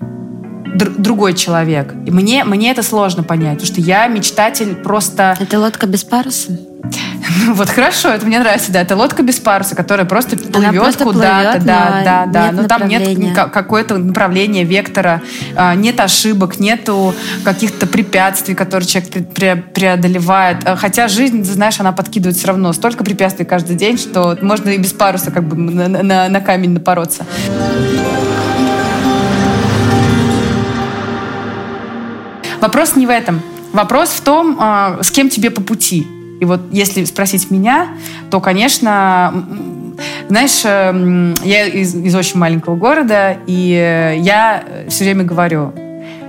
другой человек. И мне, мне это сложно понять, потому что я мечтатель просто... Это лодка без паруса? Ну вот хорошо, это мне нравится, да. Это лодка без паруса, которая просто плывет куда-то, да, да, да. Но там нет какое-то направления, вектора, а, нет ошибок, нету каких-то препятствий, которые человек преодолевает. А, хотя жизнь, знаешь, она подкидывает все равно столько препятствий каждый день, что можно и без паруса как бы на, на, на камень напороться. Вопрос не в этом. Вопрос в том, а, с кем тебе по пути. И вот если спросить меня, то, конечно, знаешь, эм, я из, из очень маленького города, и я все время говорю,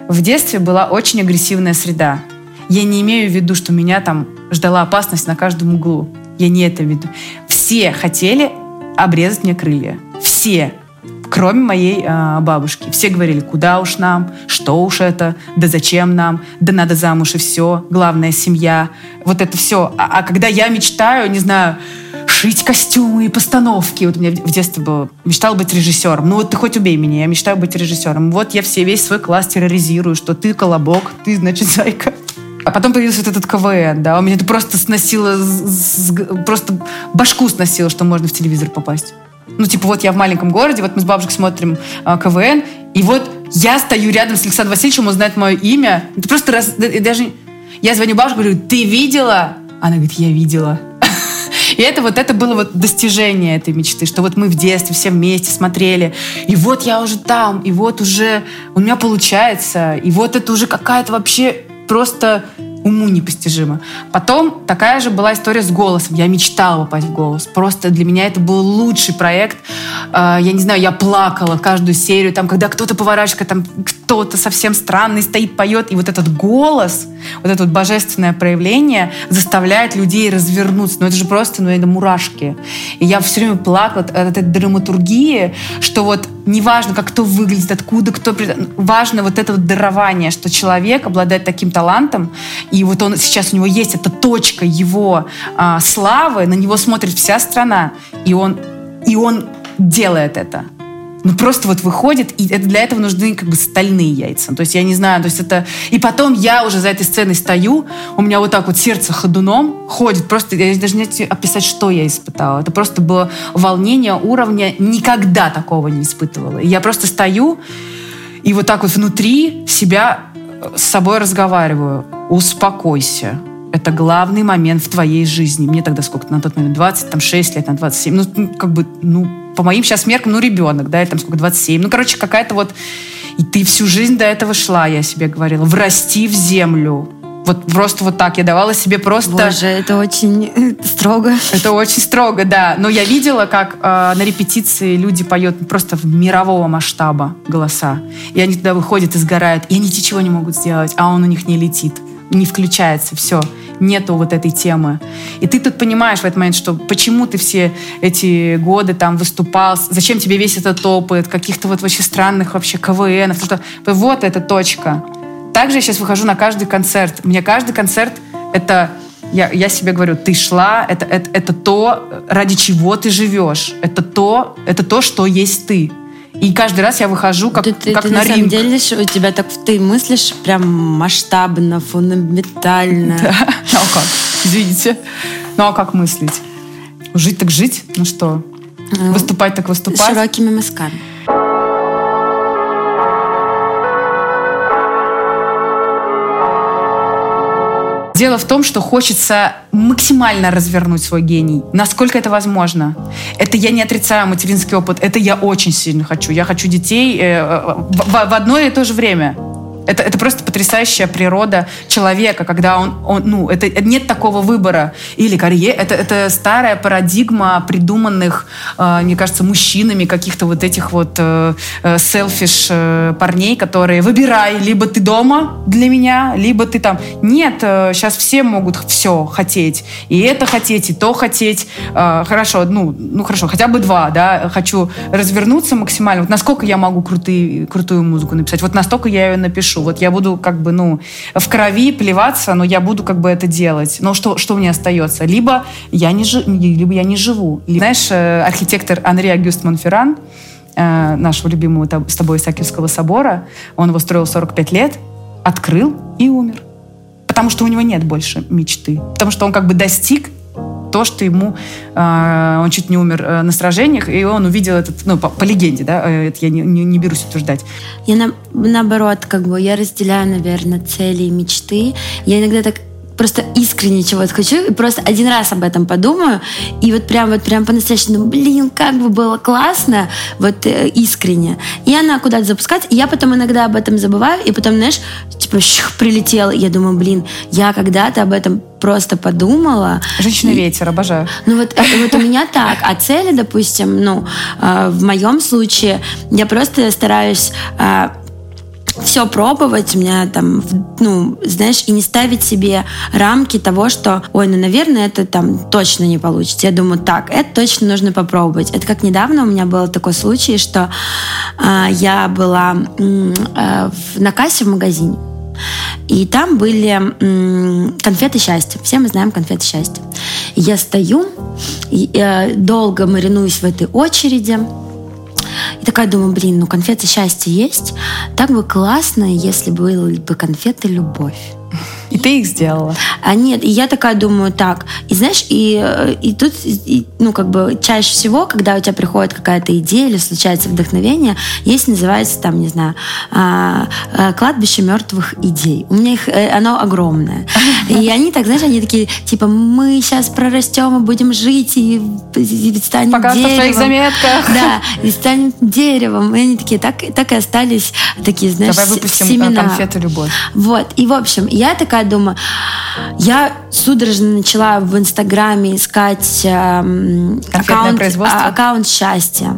в детстве была очень агрессивная среда. Я не имею в виду, что меня там ждала опасность на каждом углу. Я не это веду. Все хотели обрезать мне крылья. Все кроме моей э, бабушки. Все говорили, куда уж нам, что уж это, да зачем нам, да надо замуж и все, главное семья. Вот это все. А, а когда я мечтаю, не знаю, шить костюмы и постановки. Вот у меня в детстве было. Мечтала быть режиссером. Ну вот ты хоть убей меня, я мечтаю быть режиссером. Вот я все, весь свой класс терроризирую, что ты колобок, ты, значит, зайка. А потом появился вот этот КВН, да, у меня это просто сносило, просто башку сносило, что можно в телевизор попасть. Ну, типа, вот я в маленьком городе, вот мы с бабушкой смотрим а, КВН, и вот я стою рядом с Александром Васильевичем, он знает мое имя. Это просто раз, даже... Я звоню бабушке, говорю, ты видела? Она говорит, я видела. И это вот это было вот достижение этой мечты, что вот мы в детстве все вместе смотрели, и вот я уже там, и вот уже у меня получается, и вот это уже какая-то вообще просто уму непостижимо. Потом такая же была история с голосом. Я мечтала попасть в голос. Просто для меня это был лучший проект. А, я не знаю, я плакала каждую серию, там, когда кто-то поворачивается, там кто-то совсем странный стоит, поет, и вот этот голос, вот это вот божественное проявление заставляет людей развернуться. Ну это же просто, ну это мурашки. И я все время плакала от этой драматургии, что вот неважно, как кто выглядит, откуда кто... Важно вот это вот дарование, что человек обладает таким талантом, и вот он сейчас у него есть эта точка его а, славы, на него смотрит вся страна, и он, и он делает это. Ну, просто вот выходит, и это, для этого нужны как бы стальные яйца. То есть я не знаю, то есть это... И потом я уже за этой сценой стою, у меня вот так вот сердце ходуном ходит. Просто я даже не описать, что я испытала. Это просто было волнение уровня, никогда такого не испытывала. И я просто стою, и вот так вот внутри себя э, с собой разговариваю. Успокойся. Это главный момент в твоей жизни. Мне тогда сколько-то на тот момент? 20, там 6 лет, на 27. Ну, как бы, ну, по моим сейчас меркам, ну, ребенок, да, или там сколько, 27. Ну, короче, какая-то вот... И ты всю жизнь до этого шла, я себе говорила. Врасти в землю. Вот просто вот так. Я давала себе просто... Боже, это очень э, строго. Это очень строго, да. Но я видела, как э, на репетиции люди поют просто в мирового масштаба голоса. И они туда выходят и сгорают. И они ничего не могут сделать, а он у них не летит не включается, все, нету вот этой темы. И ты тут понимаешь в этот момент, что почему ты все эти годы там выступал, зачем тебе весь этот опыт, каких-то вот вообще странных вообще КВН, что вот эта точка. Также я сейчас выхожу на каждый концерт. Мне каждый концерт — это я, я себе говорю, ты шла, это, это, это то, ради чего ты живешь. Это то, это то, что есть ты. И каждый раз я выхожу как, ты, как ты, на ты, ринг. На самом деле у тебя так ты мыслишь прям масштабно, фундаментально. Да. Ну а как? Извините. Ну а как мыслить? Жить так жить? Ну что? Ну, выступать так выступать? Широкими мазками. Дело в том, что хочется максимально развернуть свой гений. Насколько это возможно. Это я не отрицаю материнский опыт. Это я очень сильно хочу. Я хочу детей э, в, в одно и то же время. Это, это просто потрясающая природа человека, когда он, он ну, это нет такого выбора. Или карьера, это, это старая парадигма придуманных, э, мне кажется, мужчинами каких-то вот этих вот э, селфиш э, парней, которые выбирай, либо ты дома для меня, либо ты там. Нет, э, сейчас все могут все хотеть. И это хотеть, и то хотеть. Э, хорошо, ну, ну хорошо, хотя бы два, да, хочу развернуться максимально. Вот насколько я могу крутые, крутую музыку написать, вот настолько я ее напишу. Вот я буду как бы, ну, в крови плеваться, но я буду как бы это делать. Но что, что мне остается? Либо я не, жи, либо я не живу. Знаешь, э, архитектор Анри Агюст Монферран, э, нашего любимого с тобой Исаакиевского собора, он его строил 45 лет, открыл и умер. Потому что у него нет больше мечты. Потому что он как бы достиг то, что ему э, он чуть не умер э, на сражениях, и он увидел этот, ну, по, по легенде, да, э, это я не, не, не берусь утверждать. Я на, наоборот, как бы, я разделяю, наверное, цели и мечты. Я иногда так просто искренне чего-то хочу, и просто один раз об этом подумаю, и вот прям вот прям по-настоящему, блин, как бы было классно, вот э, искренне. И она куда-то запускать, и я потом иногда об этом забываю, и потом, знаешь, типа, щух, прилетела, и я думаю, блин, я когда-то об этом просто подумала. Женщина-ветер, обожаю. Ну вот, э, вот у меня так. А цели, допустим, ну, э, в моем случае, я просто стараюсь э, все пробовать, у меня там, ну, знаешь, и не ставить себе рамки того, что, ой, ну, наверное, это там точно не получится. Я думаю, так, это точно нужно попробовать. Это как недавно у меня был такой случай, что э, я была э, на кассе в магазине, и там были м, конфеты счастья. Все мы знаем конфеты счастья. Я стою, и, э, долго маринуюсь в этой очереди, и такая думаю, блин, ну конфеты счастья есть. Так бы классно, если были бы конфеты любовь. И ты их сделала? А нет, и я такая думаю, так. И знаешь, и, и тут, и, ну, как бы чаще всего, когда у тебя приходит какая-то идея или случается вдохновение, есть, называется, там, не знаю, а, а, кладбище мертвых идей. У меня их, э, оно огромное. И они так, знаешь, они такие, типа, мы сейчас прорастем и будем жить, и, и станем Пока деревом. в твоих заметках. Да, и станем деревом. И они такие, так, так и остались такие, знаешь, Давай выпустим э, семена. конфеты любовь. Вот, и, в общем, я такая думаю, я судорожно начала в Инстаграме искать э, аккаунт, а, аккаунт счастья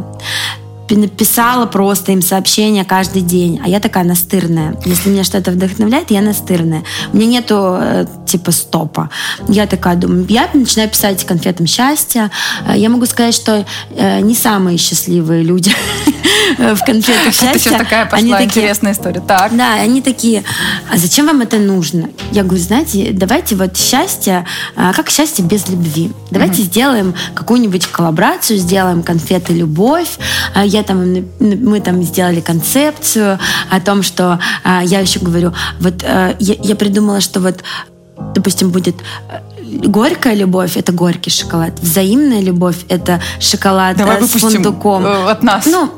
написала просто им сообщение каждый день. А я такая настырная. Если меня что-то вдохновляет, я настырная. У меня нету э, типа стопа. Я такая думаю, я начинаю писать конфетам счастья. Э, я могу сказать, что э, не самые счастливые люди в конфетах счастья. Это сейчас такая пошла интересная история. Так. Да, они такие, а зачем вам это нужно? Я говорю, знаете, давайте вот счастье, как счастье без любви. Давайте сделаем какую-нибудь коллаборацию, сделаем конфеты любовь. Я там, мы там сделали концепцию о том, что а, я еще говорю, вот а, я, я придумала, что вот допустим, будет э, горькая любовь это горький шоколад, взаимная любовь это шоколад Давай с фундуком. Э, от нас. Ну,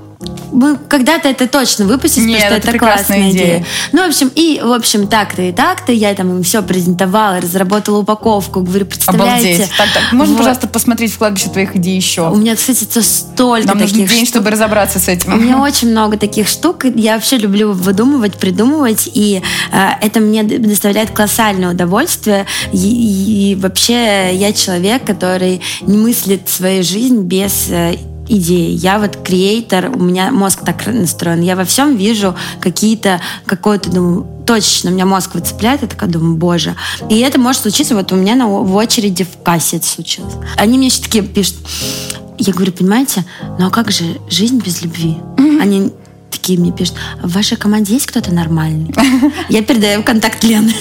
мы когда-то это точно выпустить, Нет, потому что это, это классная идея. идея. Ну, в общем, и, в общем, так-то и так-то. Я там им все презентовала, разработала упаковку. Говорю, представляете? Обалдеть. Так, так. Можно, вот. пожалуйста, посмотреть в кладбище твоих идей еще? У меня, кстати, это столько Нам таких нужен день, штук. чтобы разобраться с этим. У меня очень много таких штук. Я вообще люблю выдумывать, придумывать. И э, это мне доставляет колоссальное удовольствие. И, и вообще я человек, который не мыслит свою жизнь без э, идеи. Я вот креатор, у меня мозг так настроен. Я во всем вижу какие-то, какое-то, думаю, точно, у меня мозг выцепляет, я такая думаю, боже. И это может случиться, вот у меня на, в очереди в кассе это случилось. Они мне еще такие пишут, я говорю, понимаете, ну а как же жизнь без любви? Mm-hmm. Они такие мне пишут, в вашей команде есть кто-то нормальный? Я передаю контакт Лены.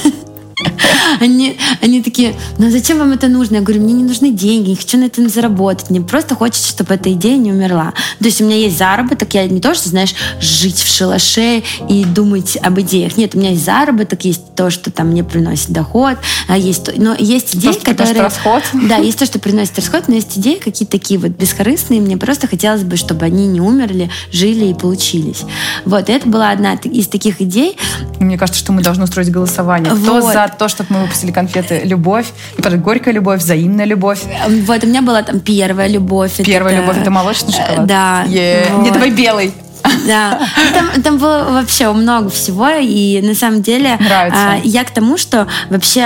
Они, они такие, ну а зачем вам это нужно? Я говорю, мне не нужны деньги, не хочу на этом заработать. Мне просто хочется, чтобы эта идея не умерла. То есть у меня есть заработок, я не то, что, знаешь, жить в шалаше и думать об идеях. Нет, у меня есть заработок, есть то, что там мне приносит доход, а есть, но есть идеи, то, которые... расход. Да, есть то, что приносит расход, но есть идеи какие-то такие вот бескорыстные. Мне просто хотелось бы, чтобы они не умерли, жили и получились. Вот, и это была одна из таких идей. Мне кажется, что мы должны устроить голосование. Кто вот. за то, чтобы мы выпустили конфеты «Любовь», и потом «Горькая любовь», «Взаимная любовь». Вот, у меня была там первая любовь. Первая это... любовь — это молочный шоколад? Да. Yeah. Вот. Мне давай белый. Да. Там, там было вообще много всего, и на самом деле Нравится. а, я к тому, что вообще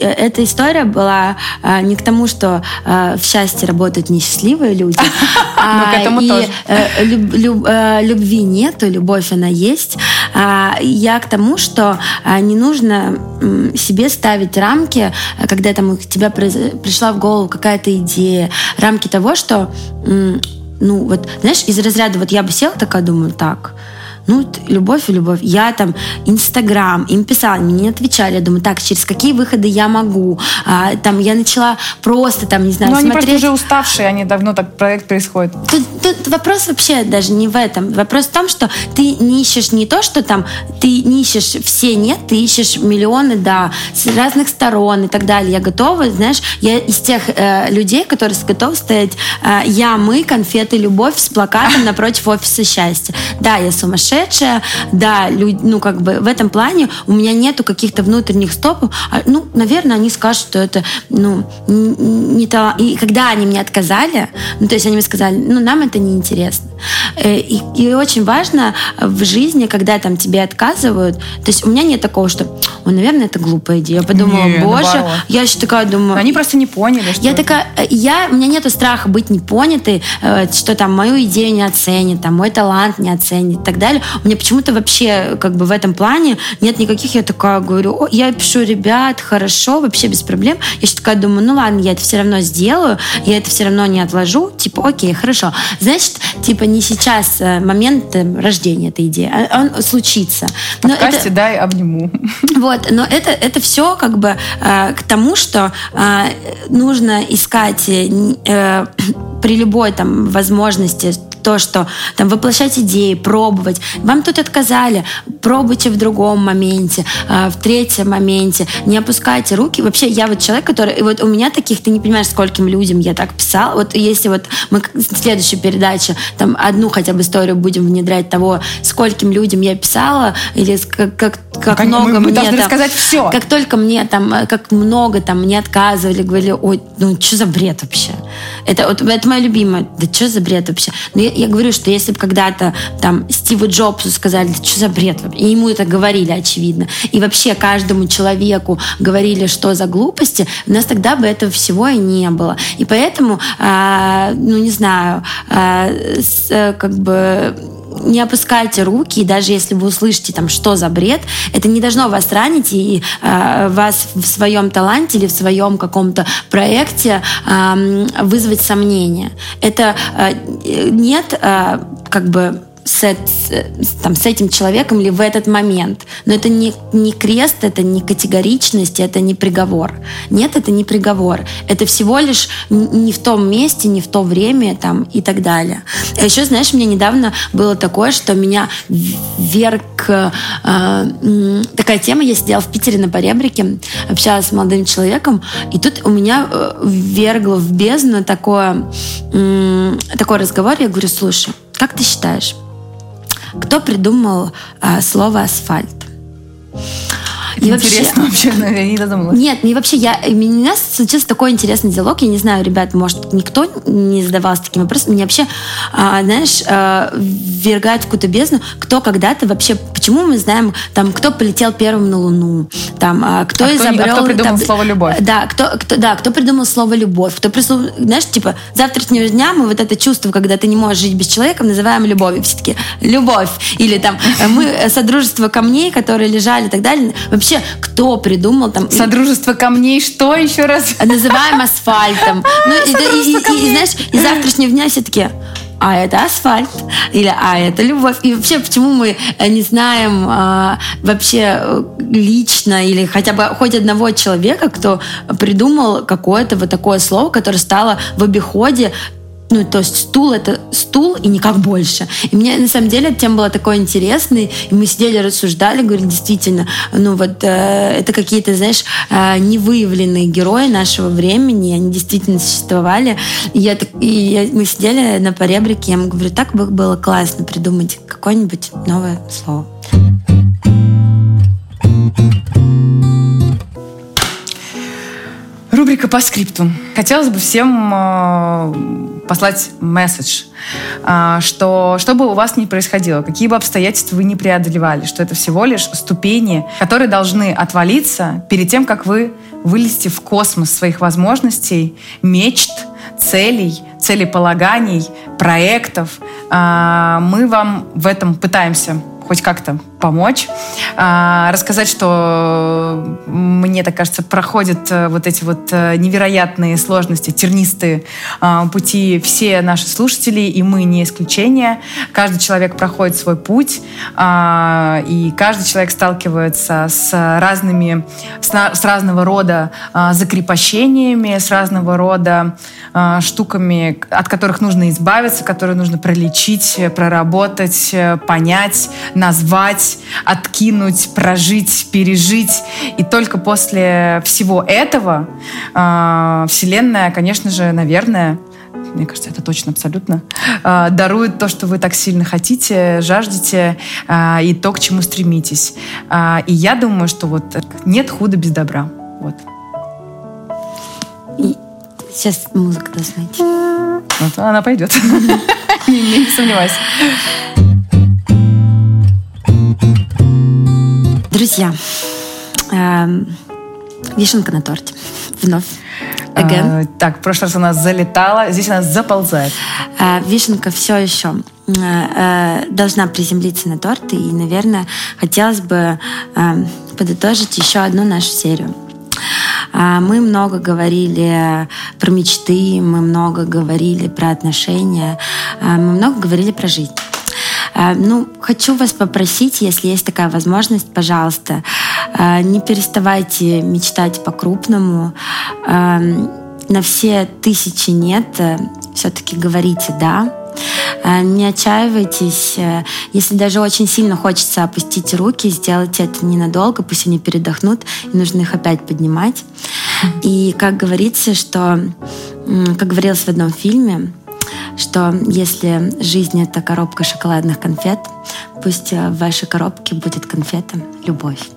э, эта история была а, не к тому, что а, в счастье работают несчастливые люди, а, Ну, к этому и, тоже. э, люб- люб- э, любви нету, любовь она есть. Я к тому, что не нужно себе ставить рамки, когда там у тебя пришла в голову какая-то идея, рамки того, что ну вот, знаешь, из разряда вот я бы села такая, думаю, так, ну, любовь и любовь. Я там Инстаграм, им писала, мне не отвечали. Я думаю, так, через какие выходы я могу? А, там я начала просто, там, не знаю, Ну, они просто смотреть. уже уставшие, они давно так проект происходит. Тут, тут вопрос вообще даже не в этом. Вопрос в том, что ты не ищешь не то, что там ты не ищешь все нет, ты ищешь миллионы, да, с разных сторон и так далее. Я готова, знаешь, я из тех э, людей, которые готовы стоять э, я, мы, конфеты, любовь с плакатом напротив офиса счастья. Да, я сумасшедшая, да, лю- ну как бы в этом плане у меня нету каких-то внутренних стопов. А, ну, наверное, они скажут, что это, ну, не то. И когда они мне отказали, ну, то есть они мне сказали, ну, нам это не интересно. Э, И, и очень важно в жизни, когда там тебе отказывают, то есть у меня нет такого, что, ой, наверное, это глупая идея. Я подумала, Не, боже, наоборот. я еще такая думаю, Но они просто не поняли, что я это. такая, э, я, у меня нету страха быть непонятой, э, что там мою идею не оценят, там мой талант не оценит и так далее. У меня почему-то вообще как бы в этом плане нет никаких, я такая говорю, «О, я пишу, ребят, хорошо, вообще без проблем. Я еще такая думаю, ну ладно, я это все равно сделаю, я это все равно не отложу, типа, окей, хорошо. Значит, типа не сейчас э, момент э, рождения этой идеи, а он случится. Но это- подкасте дай обниму. вот, но это, это все как бы э, к тому, что э, нужно искать э, при любой там возможности то, что там воплощать идеи, пробовать. Вам тут отказали, пробуйте в другом моменте, э, в третьем моменте, не опускайте руки. Вообще, я вот человек, который... И вот у меня таких, ты не понимаешь, скольким людям я так писала. Вот если вот мы в следующей передаче там одну хотя бы историю будем внедрять того, скольким людям я писала, или как, как, как Мы- много мы мне должны там- рассказать всё. Как только мне там, э, как много там мне отказывали, говорили, ой, ну что за бред вообще? Это, вот, это моя любимая. Да что за бред вообще? Но я, я говорю, что если бы когда-то там Стиву Джобсу сказали, да что за бред? И ему это говорили, очевидно. И вообще каждому человеку говорили, что за глупости, у нас тогда бы этого всего и не было. И поэтому, а, ну не знаю, а, с, э, как бы не опускайте руки, и даже если вы услышите там, что за бред, это не должно вас ранить и э, вас в своем таланте или в своем каком-то проекте эм, вызвать сомнения. Это э, нет э, как бы с, эт- с- там, с этим человеком или в этот момент. Но это не, не крест, это не категоричность, это не приговор. Нет, это не приговор. Это всего лишь не в том месте, не в то время там, и так далее. А еще, знаешь, мне недавно было такое, что меня вверг... э, такая тема, я сидела в Питере на поребрике, общалась с молодым человеком, и тут у меня э, ввергло в бездну такое, м, такой разговор. Я говорю, слушай, как ты считаешь, кто придумал а, слово асфальт? И вообще- Интересно вообще, но я не додумалась. нет, не вообще, я, у меня случился такой интересный диалог, я не знаю, ребят, может, никто не задавался таким вопросом, мне вообще, а, знаешь, а, ввергает в какую-то бездну, кто когда-то вообще, почему мы знаем, там, кто полетел первым на Луну, там, а, кто А кто не- а изобрел... кто придумал там, слово «любовь»? Да, кто, кто, да, кто придумал слово «любовь», кто придумал, знаешь, типа, завтрашнего дня мы вот это чувство, когда ты не можешь жить без человека, называем любовью, все таки «любовь», или там, э, мы, э, содружество камней, которые лежали и так далее, вообще, кто придумал там... Содружество камней, что еще раз? называем асфальтом. Ну, и, и- и- и, знаешь, и завтрашнего дня все таки а это асфальт, или а это любовь. И вообще, почему мы э, не знаем а, вообще э, лично или хотя бы хоть одного человека, кто придумал какое-то вот такое слово, которое стало в обиходе ну, то есть стул это стул и никак больше. И мне на самом деле эта тема была такой интересной, и мы сидели, рассуждали, говорили, действительно, ну вот э, это какие-то, знаешь, э, невыявленные герои нашего времени, они действительно существовали. И, я, и я- мы сидели на поребрике, я ему говорю, так бы было классно придумать какое-нибудь новое слово. Рубрика по скрипту. Хотелось бы всем э, послать месседж, э, что что бы у вас ни происходило, какие бы обстоятельства вы не преодолевали, что это всего лишь ступени, которые должны отвалиться перед тем, как вы вылезете в космос своих возможностей, мечт, целей, целеполаганий, проектов. Э, мы вам в этом пытаемся хоть как-то помочь, а, рассказать, что мне так кажется, проходят э, вот эти вот э, невероятные сложности, тернистые а, пути все наши слушатели, и мы не исключение. Каждый человек проходит свой путь, а, и каждый человек сталкивается с разными, с разного рода закрепощениями, с разного рода штуками, от которых нужно избавиться, которые нужно пролечить, проработать, понять, назвать, откинуть, прожить, пережить. И только после всего этого э, Вселенная, конечно же, наверное, мне кажется, это точно абсолютно, э, дарует то, что вы так сильно хотите, жаждете, э, и то, к чему стремитесь. Э, и я думаю, что вот нет худа без добра. Вот. И сейчас музыка должна идти. Вот она пойдет. Не сомневайся. Друзья, э, вишенка на торте. Вновь. Again. А, так, в прошлый раз у нас залетала, здесь она заползает. Э, вишенка все еще э, э, должна приземлиться на торт, и, наверное, хотелось бы подытожить еще одну нашу серию. Мы много говорили про мечты, мы много говорили про отношения, мы много говорили про жизнь. Э, ну, хочу вас попросить, если есть такая возможность, пожалуйста, э, не переставайте мечтать по-крупному. Эм, на все тысячи нет, э, все-таки говорите «да». Не отчаивайтесь. Если даже очень сильно хочется опустить руки, сделайте это ненадолго, пусть они передохнут, и нужно их опять поднимать. И как говорится, что, как говорилось в одном фильме, что если жизнь — это коробка шоколадных конфет, пусть в вашей коробке будет конфета «Любовь».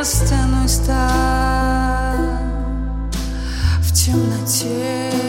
Останусь там в темноте.